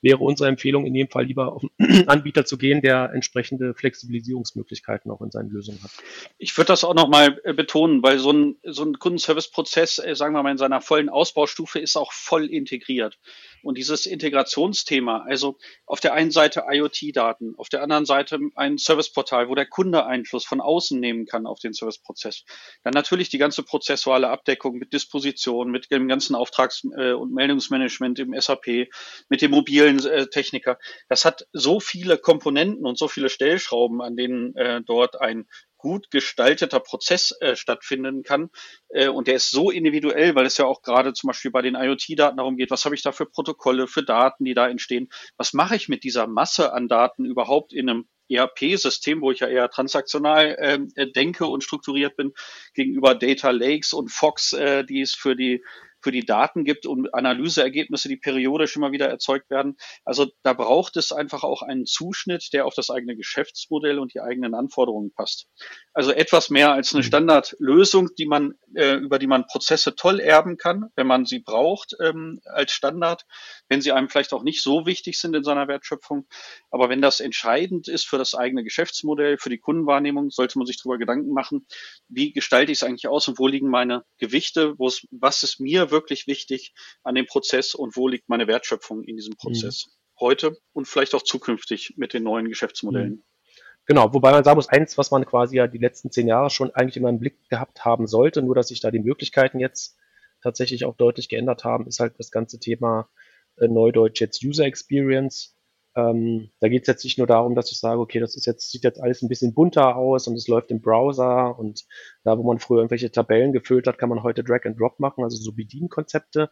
wäre unsere Empfehlung in jedem Fall lieber auf einen Anbieter zu gehen, der entsprechende Flexibilisierungsmöglichkeiten auch in seinen Lösungen hat. Ich würde das auch nochmal äh, betonen, weil so ein, so ein Kundenservice-Prozess, äh, sagen wir mal, in seiner vollen Ausbaustufe ist auch voll integriert. Und dieses Integrationsthema, also auf der einen Seite IoT-Daten, auf der anderen Seite ein Serviceportal, wo der Kunde Einfluss von außen nehmen kann auf den Serviceprozess. Dann natürlich die ganze prozessuale Abdeckung mit Disposition, mit dem ganzen Auftrags- äh, und Meldungsmanagement im SAP, mit dem mobilen äh, Techniker. Das hat so viele Komponenten und so viele Stellschrauben, an denen äh, dort ein gut gestalteter Prozess äh, stattfinden kann. Äh, und der ist so individuell, weil es ja auch gerade zum Beispiel bei den IoT-Daten darum geht, was habe ich da für Protokolle, für Daten, die da entstehen? Was mache ich mit dieser Masse an Daten überhaupt in einem ERP-System, wo ich ja eher transaktional ähm, äh, denke und strukturiert bin, gegenüber Data Lakes und Fox, äh, die es für die für die Daten gibt und Analyseergebnisse, die periodisch immer wieder erzeugt werden. Also da braucht es einfach auch einen Zuschnitt, der auf das eigene Geschäftsmodell und die eigenen Anforderungen passt. Also etwas mehr als eine mhm. Standardlösung, die man, äh, über die man Prozesse toll erben kann, wenn man sie braucht ähm, als Standard, wenn sie einem vielleicht auch nicht so wichtig sind in seiner Wertschöpfung. Aber wenn das entscheidend ist für das eigene Geschäftsmodell, für die Kundenwahrnehmung, sollte man sich darüber Gedanken machen, wie gestalte ich es eigentlich aus und wo liegen meine Gewichte, wo es, was ist mir wirklich wichtig an dem Prozess und wo liegt meine Wertschöpfung in diesem Prozess? Mhm. Heute und vielleicht auch zukünftig mit den neuen Geschäftsmodellen. Mhm. Genau, wobei man sagen muss, eins, was man quasi ja die letzten zehn Jahre schon eigentlich immer im Blick gehabt haben sollte, nur dass sich da die Möglichkeiten jetzt tatsächlich auch deutlich geändert haben, ist halt das ganze Thema äh, Neudeutsch jetzt User Experience. Ähm, da geht es jetzt nicht nur darum, dass ich sage, okay, das ist jetzt, sieht jetzt alles ein bisschen bunter aus und es läuft im Browser und da, wo man früher irgendwelche Tabellen gefüllt hat, kann man heute Drag and Drop machen, also so Bedienkonzepte,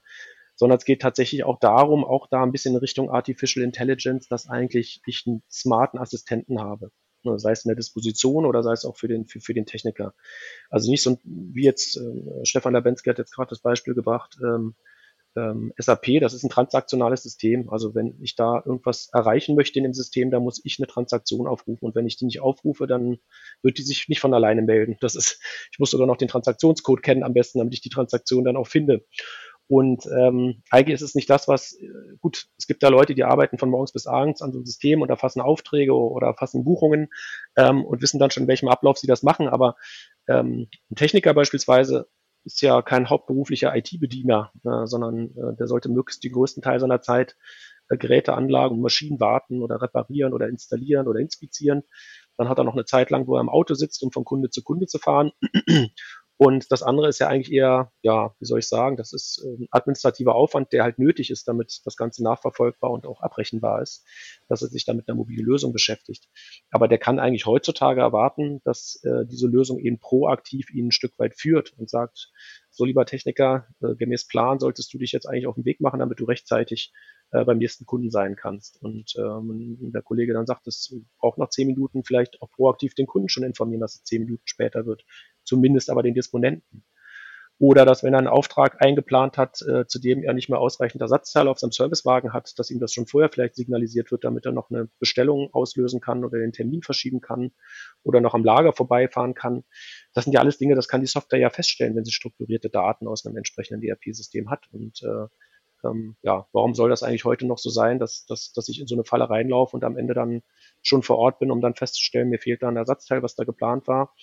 sondern es geht tatsächlich auch darum, auch da ein bisschen in Richtung Artificial Intelligence, dass eigentlich ich einen smarten Assistenten habe. Ne, sei es in der Disposition oder sei es auch für den, für, für den Techniker. Also nicht so wie jetzt äh, Stefan Labensky hat jetzt gerade das Beispiel gebracht, ähm, ähm, SAP, das ist ein transaktionales System. Also wenn ich da irgendwas erreichen möchte in dem System, da muss ich eine Transaktion aufrufen. Und wenn ich die nicht aufrufe, dann wird die sich nicht von alleine melden. Das ist, ich muss sogar noch den Transaktionscode kennen am besten, damit ich die Transaktion dann auch finde. Und ähm, eigentlich ist es nicht das, was, äh, gut, es gibt da Leute, die arbeiten von morgens bis abends an so einem System und erfassen Aufträge oder erfassen Buchungen ähm, und wissen dann schon, in welchem Ablauf sie das machen. Aber ähm, ein Techniker beispielsweise ist ja kein hauptberuflicher IT-Bediener, äh, sondern äh, der sollte möglichst den größten Teil seiner Zeit äh, Geräte, Anlagen, Maschinen warten oder reparieren oder installieren oder inspizieren. Dann hat er noch eine Zeit lang, wo er im Auto sitzt, um von Kunde zu Kunde zu fahren. Und das andere ist ja eigentlich eher, ja, wie soll ich sagen, das ist ein ähm, administrativer Aufwand, der halt nötig ist, damit das Ganze nachverfolgbar und auch abrechenbar ist, dass er sich dann mit einer mobilen Lösung beschäftigt. Aber der kann eigentlich heutzutage erwarten, dass äh, diese Lösung eben proaktiv ihn ein Stück weit führt und sagt, so lieber Techniker, äh, gemäß Plan solltest du dich jetzt eigentlich auf den Weg machen, damit du rechtzeitig äh, beim nächsten Kunden sein kannst. Und ähm, der Kollege dann sagt, es braucht noch zehn Minuten, vielleicht auch proaktiv den Kunden schon informieren, dass es zehn Minuten später wird zumindest aber den Disponenten. Oder dass, wenn er einen Auftrag eingeplant hat, äh, zu dem er nicht mehr ausreichend Ersatzteile auf seinem Servicewagen hat, dass ihm das schon vorher vielleicht signalisiert wird, damit er noch eine Bestellung auslösen kann oder den Termin verschieben kann oder noch am Lager vorbeifahren kann. Das sind ja alles Dinge, das kann die Software ja feststellen, wenn sie strukturierte Daten aus einem entsprechenden ERP-System hat. Und äh, ähm, ja, warum soll das eigentlich heute noch so sein, dass, dass, dass ich in so eine Falle reinlaufe und am Ende dann schon vor Ort bin, um dann festzustellen, mir fehlt da ein Ersatzteil, was da geplant war.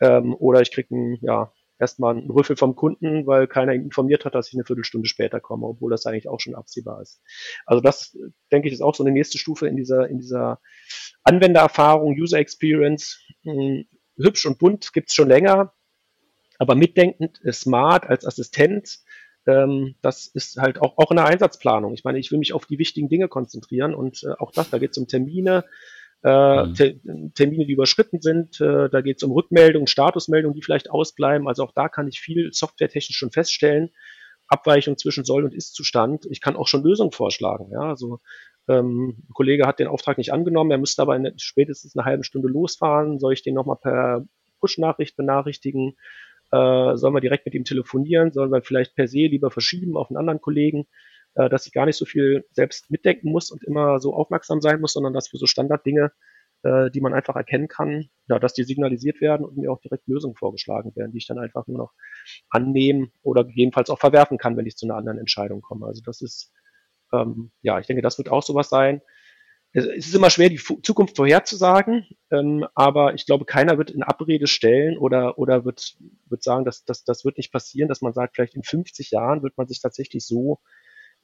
Ähm, oder ich kriege ja, erstmal einen Rüffel vom Kunden, weil keiner ihn informiert hat, dass ich eine Viertelstunde später komme, obwohl das eigentlich auch schon absehbar ist. Also das, denke ich, ist auch so eine nächste Stufe in dieser, in dieser Anwendererfahrung, User Experience. Hm, hübsch und bunt gibt's schon länger, aber mitdenkend, smart als Assistent, ähm, das ist halt auch, auch in der Einsatzplanung. Ich meine, ich will mich auf die wichtigen Dinge konzentrieren und äh, auch das, da geht es um Termine, äh, mhm. Termine, die überschritten sind. Äh, da geht es um Rückmeldungen, Statusmeldungen, die vielleicht ausbleiben. Also auch da kann ich viel softwaretechnisch schon feststellen. Abweichung zwischen Soll- und Ist-Zustand. Ich kann auch schon Lösungen vorschlagen. Ja, also ähm, ein Kollege hat den Auftrag nicht angenommen, er müsste aber in spätestens eine halbe Stunde losfahren. Soll ich den nochmal per Push-Nachricht benachrichtigen? Äh, sollen wir direkt mit ihm telefonieren? Sollen wir vielleicht per se lieber verschieben auf einen anderen Kollegen? äh, dass ich gar nicht so viel selbst mitdenken muss und immer so aufmerksam sein muss, sondern dass für so Standarddinge, äh, die man einfach erkennen kann, ja, dass die signalisiert werden und mir auch direkt Lösungen vorgeschlagen werden, die ich dann einfach nur noch annehmen oder gegebenenfalls auch verwerfen kann, wenn ich zu einer anderen Entscheidung komme. Also das ist, ähm, ja, ich denke, das wird auch sowas sein. Es ist immer schwer, die Zukunft vorherzusagen, ähm, aber ich glaube, keiner wird in Abrede stellen oder, oder wird, wird sagen, dass, dass das wird nicht passieren, dass man sagt, vielleicht in 50 Jahren wird man sich tatsächlich so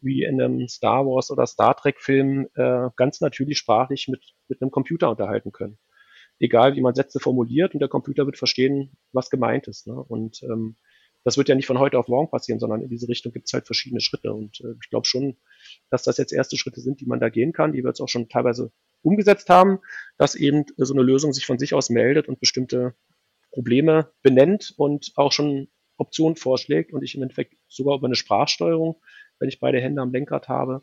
wie in einem Star Wars oder Star Trek Film äh, ganz natürlich sprachlich mit, mit einem Computer unterhalten können. Egal wie man Sätze formuliert und der Computer wird verstehen, was gemeint ist. Ne? Und ähm, das wird ja nicht von heute auf morgen passieren, sondern in diese Richtung gibt es halt verschiedene Schritte. Und äh, ich glaube schon, dass das jetzt erste Schritte sind, die man da gehen kann, die wir jetzt auch schon teilweise umgesetzt haben, dass eben so eine Lösung sich von sich aus meldet und bestimmte Probleme benennt und auch schon Optionen vorschlägt und ich im Endeffekt sogar über eine Sprachsteuerung wenn ich beide Hände am Lenkrad habe.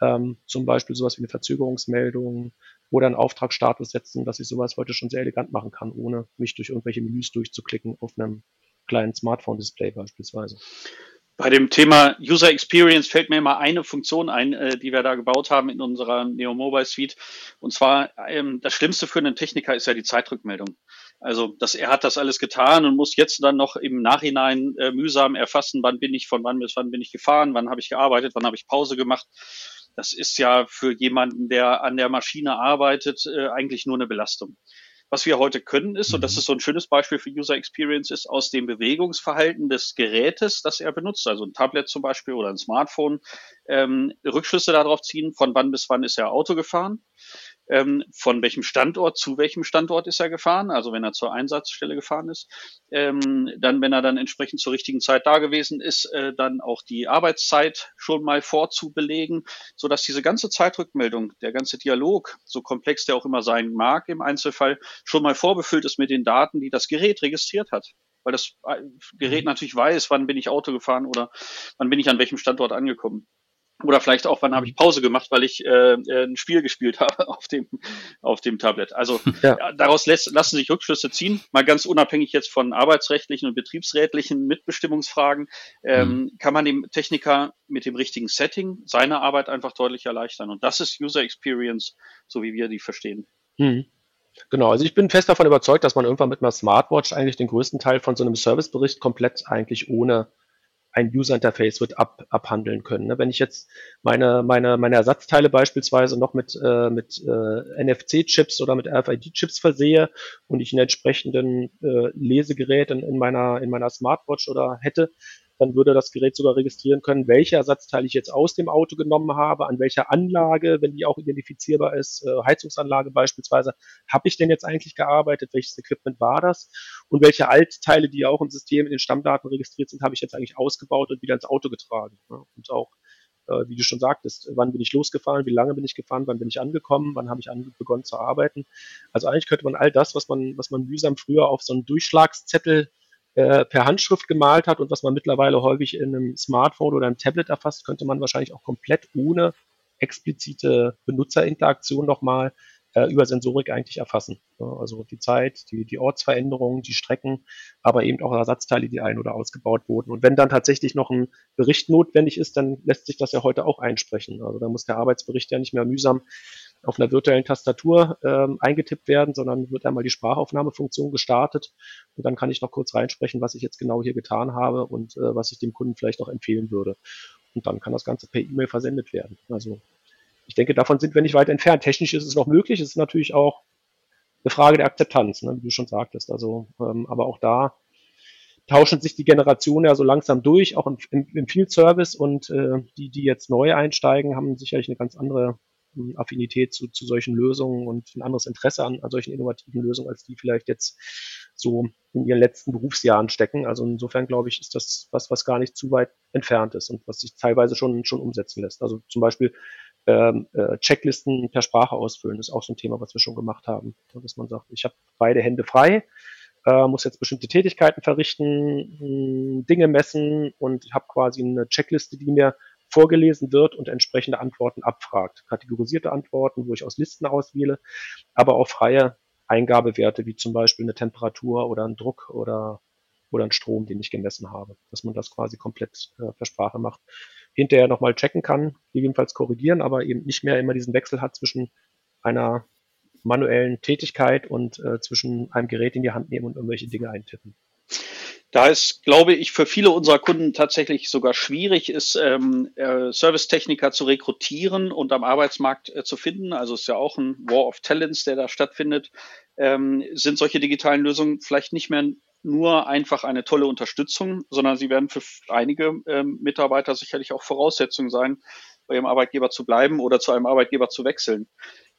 Ähm, zum Beispiel sowas wie eine Verzögerungsmeldung oder einen Auftragsstatus setzen, dass ich sowas heute schon sehr elegant machen kann, ohne mich durch irgendwelche Menüs durchzuklicken auf einem kleinen Smartphone-Display beispielsweise. Bei dem Thema User Experience fällt mir mal eine Funktion ein, äh, die wir da gebaut haben in unserer Neo Mobile Suite. Und zwar, ähm, das Schlimmste für einen Techniker ist ja die Zeitrückmeldung. Also, dass er hat das alles getan und muss jetzt dann noch im Nachhinein äh, mühsam erfassen, wann bin ich, von wann bis wann bin ich gefahren, wann habe ich gearbeitet, wann habe ich Pause gemacht. Das ist ja für jemanden, der an der Maschine arbeitet, äh, eigentlich nur eine Belastung. Was wir heute können ist, und das mhm. ist so ein schönes Beispiel für User Experience, ist aus dem Bewegungsverhalten des Gerätes, das er benutzt, also ein Tablet zum Beispiel oder ein Smartphone, ähm, Rückschlüsse darauf ziehen, von wann bis wann ist er Auto gefahren ähm, von welchem Standort zu welchem Standort ist er gefahren, also wenn er zur Einsatzstelle gefahren ist. Ähm, dann, wenn er dann entsprechend zur richtigen Zeit da gewesen ist, äh, dann auch die Arbeitszeit schon mal vorzubelegen, so dass diese ganze Zeitrückmeldung, der ganze Dialog, so komplex der auch immer sein mag im Einzelfall, schon mal vorbefüllt ist mit den Daten, die das Gerät registriert hat weil das äh, Gerät mhm. natürlich weiß, wann bin ich Auto gefahren oder wann bin ich an welchem Standort angekommen. Oder vielleicht auch, wann habe ich Pause gemacht, weil ich äh, äh ein Spiel gespielt habe auf dem, auf dem Tablet. Also ja. daraus lässt, lassen sich Rückschlüsse ziehen, mal ganz unabhängig jetzt von arbeitsrechtlichen und betriebsrätlichen Mitbestimmungsfragen, ähm, mhm. kann man dem Techniker mit dem richtigen Setting seine Arbeit einfach deutlich erleichtern. Und das ist User Experience, so wie wir die verstehen. Mhm. Genau, also ich bin fest davon überzeugt, dass man irgendwann mit einer Smartwatch eigentlich den größten Teil von so einem Servicebericht komplett eigentlich ohne ein User Interface wird ab, abhandeln können. Ne? Wenn ich jetzt meine, meine, meine Ersatzteile beispielsweise noch mit, äh, mit äh, NFC-Chips oder mit RFID-Chips versehe und ich einen entsprechenden äh, Lesegerät in, in, meiner, in meiner Smartwatch oder hätte, dann würde das Gerät sogar registrieren können, welche Ersatzteile ich jetzt aus dem Auto genommen habe, an welcher Anlage, wenn die auch identifizierbar ist, äh, Heizungsanlage beispielsweise, habe ich denn jetzt eigentlich gearbeitet, welches Equipment war das? Und welche Altteile, die ja auch im System in den Stammdaten registriert sind, habe ich jetzt eigentlich ausgebaut und wieder ins Auto getragen. Und auch äh, wie du schon sagtest, wann bin ich losgefahren, wie lange bin ich gefahren, wann bin ich angekommen, wann habe ich begonnen zu arbeiten. Also eigentlich könnte man all das, was man, was man mühsam früher auf so einen Durchschlagszettel äh, per Handschrift gemalt hat und was man mittlerweile häufig in einem Smartphone oder einem Tablet erfasst, könnte man wahrscheinlich auch komplett ohne explizite Benutzerinteraktion nochmal äh, über Sensorik eigentlich erfassen. Also die Zeit, die, die Ortsveränderungen, die Strecken, aber eben auch Ersatzteile, die ein- oder ausgebaut wurden. Und wenn dann tatsächlich noch ein Bericht notwendig ist, dann lässt sich das ja heute auch einsprechen. Also da muss der Arbeitsbericht ja nicht mehr mühsam auf einer virtuellen Tastatur ähm, eingetippt werden, sondern wird einmal die Sprachaufnahmefunktion gestartet und dann kann ich noch kurz reinsprechen, was ich jetzt genau hier getan habe und äh, was ich dem Kunden vielleicht auch empfehlen würde. Und dann kann das Ganze per E-Mail versendet werden. Also ich denke, davon sind wir nicht weit entfernt. Technisch ist es noch möglich. Es ist natürlich auch eine Frage der Akzeptanz, ne, wie du schon sagtest. Also, ähm, aber auch da tauschen sich die Generationen ja so langsam durch, auch im, im, im Field Service und äh, die, die jetzt neu einsteigen, haben sicherlich eine ganz andere Affinität zu, zu solchen Lösungen und ein anderes Interesse an, an solchen innovativen Lösungen, als die vielleicht jetzt so in ihren letzten Berufsjahren stecken. Also insofern glaube ich, ist das was, was gar nicht zu weit entfernt ist und was sich teilweise schon, schon umsetzen lässt. Also zum Beispiel ähm, äh, Checklisten per Sprache ausfüllen, ist auch so ein Thema, was wir schon gemacht haben. Dass man sagt, ich habe beide Hände frei, äh, muss jetzt bestimmte Tätigkeiten verrichten, Dinge messen und habe quasi eine Checkliste, die mir vorgelesen wird und entsprechende Antworten abfragt. Kategorisierte Antworten, wo ich aus Listen auswähle, aber auch freie Eingabewerte, wie zum Beispiel eine Temperatur oder ein Druck oder, oder ein Strom, den ich gemessen habe. Dass man das quasi komplett äh, per Sprache macht. Hinterher nochmal checken kann, gegebenenfalls korrigieren, aber eben nicht mehr immer diesen Wechsel hat zwischen einer manuellen Tätigkeit und äh, zwischen einem Gerät in die Hand nehmen und irgendwelche Dinge eintippen. Da es, glaube ich, für viele unserer Kunden tatsächlich sogar schwierig ist, ähm, äh, Servicetechniker zu rekrutieren und am Arbeitsmarkt äh, zu finden. Also es ist ja auch ein War of Talents, der da stattfindet. Ähm, sind solche digitalen Lösungen vielleicht nicht mehr nur einfach eine tolle Unterstützung, sondern sie werden für einige ähm, Mitarbeiter sicherlich auch Voraussetzung sein, bei ihrem Arbeitgeber zu bleiben oder zu einem Arbeitgeber zu wechseln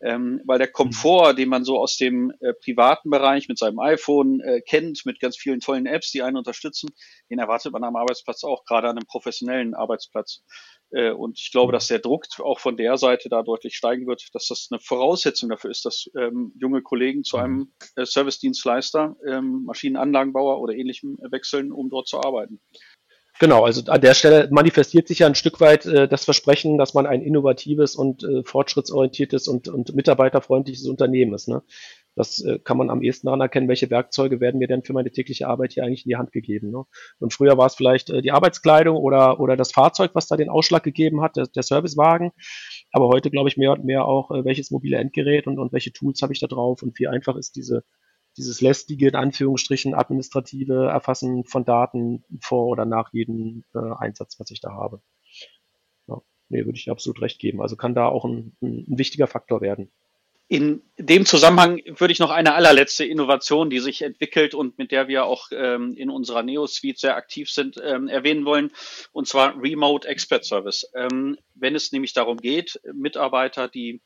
ähm, weil der Komfort, den man so aus dem äh, privaten Bereich mit seinem iPhone äh, kennt, mit ganz vielen tollen Apps, die einen unterstützen, den erwartet man am Arbeitsplatz auch, gerade an einem professionellen Arbeitsplatz. Äh, und ich glaube, dass der Druck auch von der Seite da deutlich steigen wird, dass das eine Voraussetzung dafür ist, dass ähm, junge Kollegen zu einem äh, Service-Dienstleister, ähm, Maschinenanlagenbauer oder ähnlichem wechseln, um dort zu arbeiten. Genau, also an der Stelle manifestiert sich ja ein Stück weit äh, das Versprechen, dass man ein innovatives und äh, fortschrittsorientiertes und, und mitarbeiterfreundliches Unternehmen ist. Ne? Das äh, kann man am ehesten daran erkennen, welche Werkzeuge werden mir denn für meine tägliche Arbeit hier eigentlich in die Hand gegeben. Ne? Und früher war es vielleicht äh, die Arbeitskleidung oder, oder das Fahrzeug, was da den Ausschlag gegeben hat, der, der Servicewagen. Aber heute glaube ich mehr und mehr auch, äh, welches mobile Endgerät und, und welche Tools habe ich da drauf und wie einfach ist diese dieses lästige, in Anführungsstrichen, administrative Erfassen von Daten vor oder nach jedem äh, Einsatz, was ich da habe. Ja, nee, würde ich absolut recht geben. Also kann da auch ein, ein, ein wichtiger Faktor werden. In dem Zusammenhang würde ich noch eine allerletzte Innovation, die sich entwickelt und mit der wir auch ähm, in unserer Neo-Suite sehr aktiv sind, ähm, erwähnen wollen, und zwar Remote Expert Service. Ähm, wenn es nämlich darum geht, Mitarbeiter, die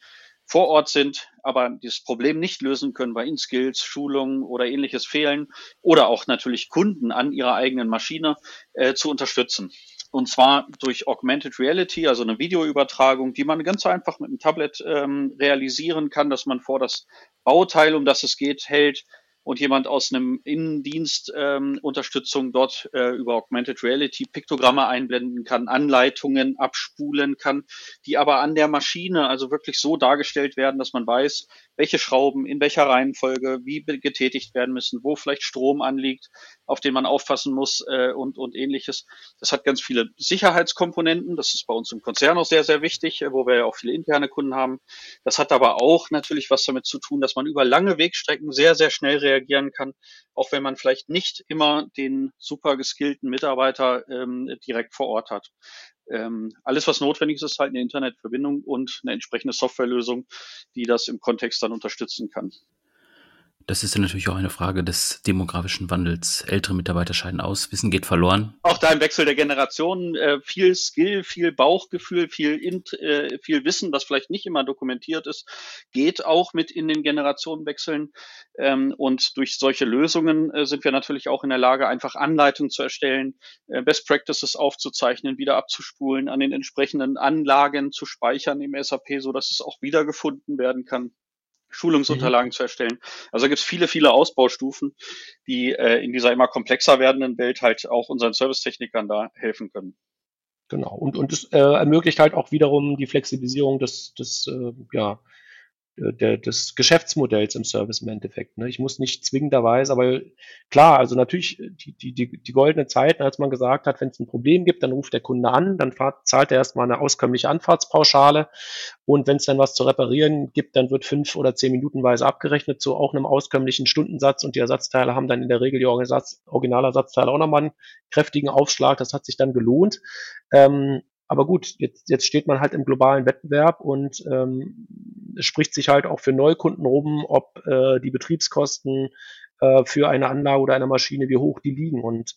vor Ort sind, aber dieses Problem nicht lösen können, weil ihnen Skills, Schulungen oder ähnliches fehlen oder auch natürlich Kunden an ihrer eigenen Maschine äh, zu unterstützen. Und zwar durch Augmented Reality, also eine Videoübertragung, die man ganz einfach mit einem Tablet ähm, realisieren kann, dass man vor das Bauteil, um das es geht, hält, und jemand aus einem Innendienst ähm, Unterstützung dort äh, über Augmented Reality Piktogramme einblenden kann, Anleitungen abspulen kann, die aber an der Maschine also wirklich so dargestellt werden, dass man weiß, welche Schrauben in welcher Reihenfolge wie getätigt werden müssen, wo vielleicht Strom anliegt, auf den man aufpassen muss äh, und, und ähnliches. Das hat ganz viele Sicherheitskomponenten. Das ist bei uns im Konzern auch sehr, sehr wichtig, äh, wo wir ja auch viele interne Kunden haben. Das hat aber auch natürlich was damit zu tun, dass man über lange Wegstrecken sehr, sehr schnell reagieren kann, auch wenn man vielleicht nicht immer den super geskillten Mitarbeiter ähm, direkt vor Ort hat. Ähm, alles, was notwendig ist, ist halt eine Internetverbindung und eine entsprechende Softwarelösung, die das im Kontext dann unterstützen kann. Das ist dann natürlich auch eine Frage des demografischen Wandels. Ältere Mitarbeiter scheiden aus, Wissen geht verloren. Auch da im Wechsel der Generationen äh, viel Skill, viel Bauchgefühl, viel, Int, äh, viel Wissen, was vielleicht nicht immer dokumentiert ist, geht auch mit in den Generationenwechseln. Ähm, und durch solche Lösungen äh, sind wir natürlich auch in der Lage, einfach Anleitungen zu erstellen, äh, Best Practices aufzuzeichnen, wieder abzuspulen, an den entsprechenden Anlagen zu speichern im SAP, so dass es auch wiedergefunden werden kann. Schulungsunterlagen mhm. zu erstellen. Also gibt es viele, viele Ausbaustufen, die äh, in dieser immer komplexer werdenden Welt halt auch unseren Servicetechnikern da helfen können. Genau. Und, und es äh, ermöglicht halt auch wiederum die Flexibilisierung des, des äh, ja, der, des Geschäftsmodells im Service im Endeffekt. Ne? Ich muss nicht zwingenderweise, aber klar, also natürlich äh, die, die, die, die goldene Zeit, als man gesagt hat, wenn es ein Problem gibt, dann ruft der Kunde an, dann fahrt, zahlt er erstmal eine auskömmliche Anfahrtspauschale und wenn es dann was zu reparieren gibt, dann wird fünf oder zehn Minutenweise abgerechnet zu auch einem auskömmlichen Stundensatz und die Ersatzteile haben dann in der Regel die Originalersatzteile auch nochmal einen kräftigen Aufschlag. Das hat sich dann gelohnt. Ähm, aber gut, jetzt, jetzt steht man halt im globalen Wettbewerb und ähm, es spricht sich halt auch für Neukunden rum, ob äh, die Betriebskosten äh, für eine Anlage oder eine Maschine, wie hoch die liegen. Und,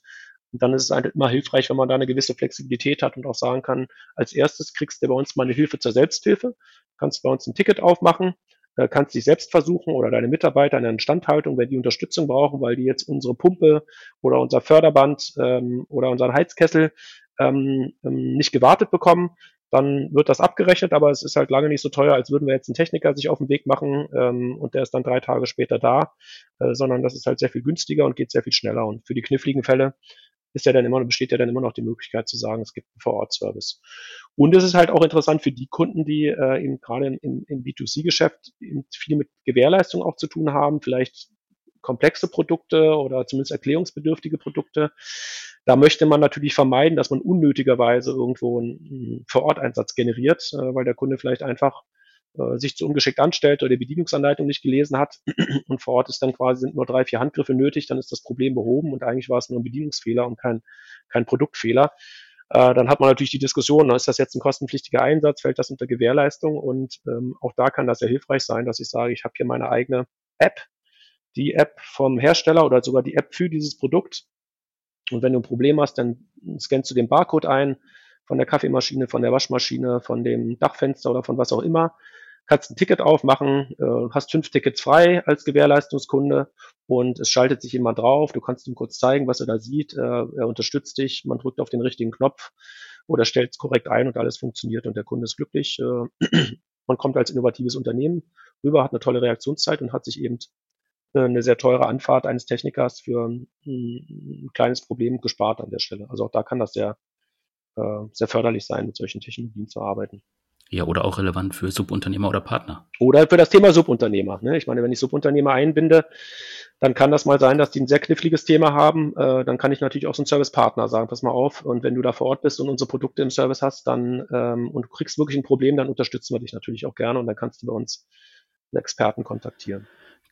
und dann ist es halt immer hilfreich, wenn man da eine gewisse Flexibilität hat und auch sagen kann, als erstes kriegst du bei uns mal eine Hilfe zur Selbsthilfe, kannst bei uns ein Ticket aufmachen, äh, kannst dich selbst versuchen oder deine Mitarbeiter in der Instandhaltung, wenn die Unterstützung brauchen, weil die jetzt unsere Pumpe oder unser Förderband ähm, oder unseren Heizkessel ähm, ähm, nicht gewartet bekommen, dann wird das abgerechnet, aber es ist halt lange nicht so teuer, als würden wir jetzt einen Techniker sich auf den Weg machen ähm, und der ist dann drei Tage später da, äh, sondern das ist halt sehr viel günstiger und geht sehr viel schneller. Und für die kniffligen Fälle ist ja dann immer, besteht ja dann immer noch die Möglichkeit zu sagen, es gibt einen Vor-Ort-Service. Und es ist halt auch interessant für die Kunden, die äh, eben gerade im, im B2C-Geschäft viel mit Gewährleistung auch zu tun haben, vielleicht komplexe Produkte oder zumindest erklärungsbedürftige Produkte. Da möchte man natürlich vermeiden, dass man unnötigerweise irgendwo einen Vor-Ort-Einsatz generiert, äh, weil der Kunde vielleicht einfach äh, sich zu ungeschickt anstellt oder die Bedienungsanleitung nicht gelesen hat und vor Ort ist dann quasi sind nur drei, vier Handgriffe nötig, dann ist das Problem behoben und eigentlich war es nur ein Bedienungsfehler und kein, kein Produktfehler. Äh, dann hat man natürlich die Diskussion, ist das jetzt ein kostenpflichtiger Einsatz, fällt das unter Gewährleistung und ähm, auch da kann das ja hilfreich sein, dass ich sage, ich habe hier meine eigene App, die App vom Hersteller oder sogar die App für dieses Produkt. Und wenn du ein Problem hast, dann scannst du den Barcode ein von der Kaffeemaschine, von der Waschmaschine, von dem Dachfenster oder von was auch immer. Kannst ein Ticket aufmachen, äh, hast fünf Tickets frei als Gewährleistungskunde und es schaltet sich jemand drauf. Du kannst ihm kurz zeigen, was er da sieht. Äh, er unterstützt dich. Man drückt auf den richtigen Knopf oder stellt es korrekt ein und alles funktioniert und der Kunde ist glücklich. Äh, man kommt als innovatives Unternehmen rüber, hat eine tolle Reaktionszeit und hat sich eben eine sehr teure Anfahrt eines Technikers für ein, ein, kleines Problem gespart an der Stelle. Also auch da kann das sehr, äh, sehr förderlich sein, mit solchen Technologien zu arbeiten. Ja, oder auch relevant für Subunternehmer oder Partner. Oder für das Thema Subunternehmer. Ne? Ich meine, wenn ich Subunternehmer einbinde, dann kann das mal sein, dass die ein sehr kniffliges Thema haben. Äh, dann kann ich natürlich auch so einen Servicepartner sagen, pass mal auf. Und wenn du da vor Ort bist und unsere Produkte im Service hast, dann ähm, und du kriegst wirklich ein Problem, dann unterstützen wir dich natürlich auch gerne und dann kannst du bei uns einen Experten kontaktieren.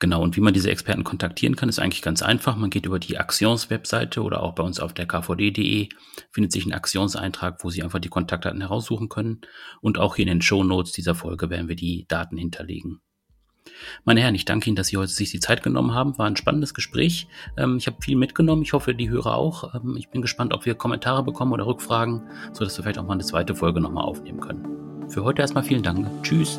Genau, und wie man diese Experten kontaktieren kann, ist eigentlich ganz einfach. Man geht über die Aktions-Webseite oder auch bei uns auf der kvd.de, findet sich ein Aktionseintrag, wo Sie einfach die Kontaktdaten heraussuchen können. Und auch hier in den Show Notes dieser Folge werden wir die Daten hinterlegen. Meine Herren, ich danke Ihnen, dass Sie heute sich die Zeit genommen haben. War ein spannendes Gespräch. Ähm, ich habe viel mitgenommen. Ich hoffe, die Hörer auch. Ähm, ich bin gespannt, ob wir Kommentare bekommen oder Rückfragen, sodass wir vielleicht auch mal eine zweite Folge nochmal aufnehmen können. Für heute erstmal vielen Dank. Tschüss.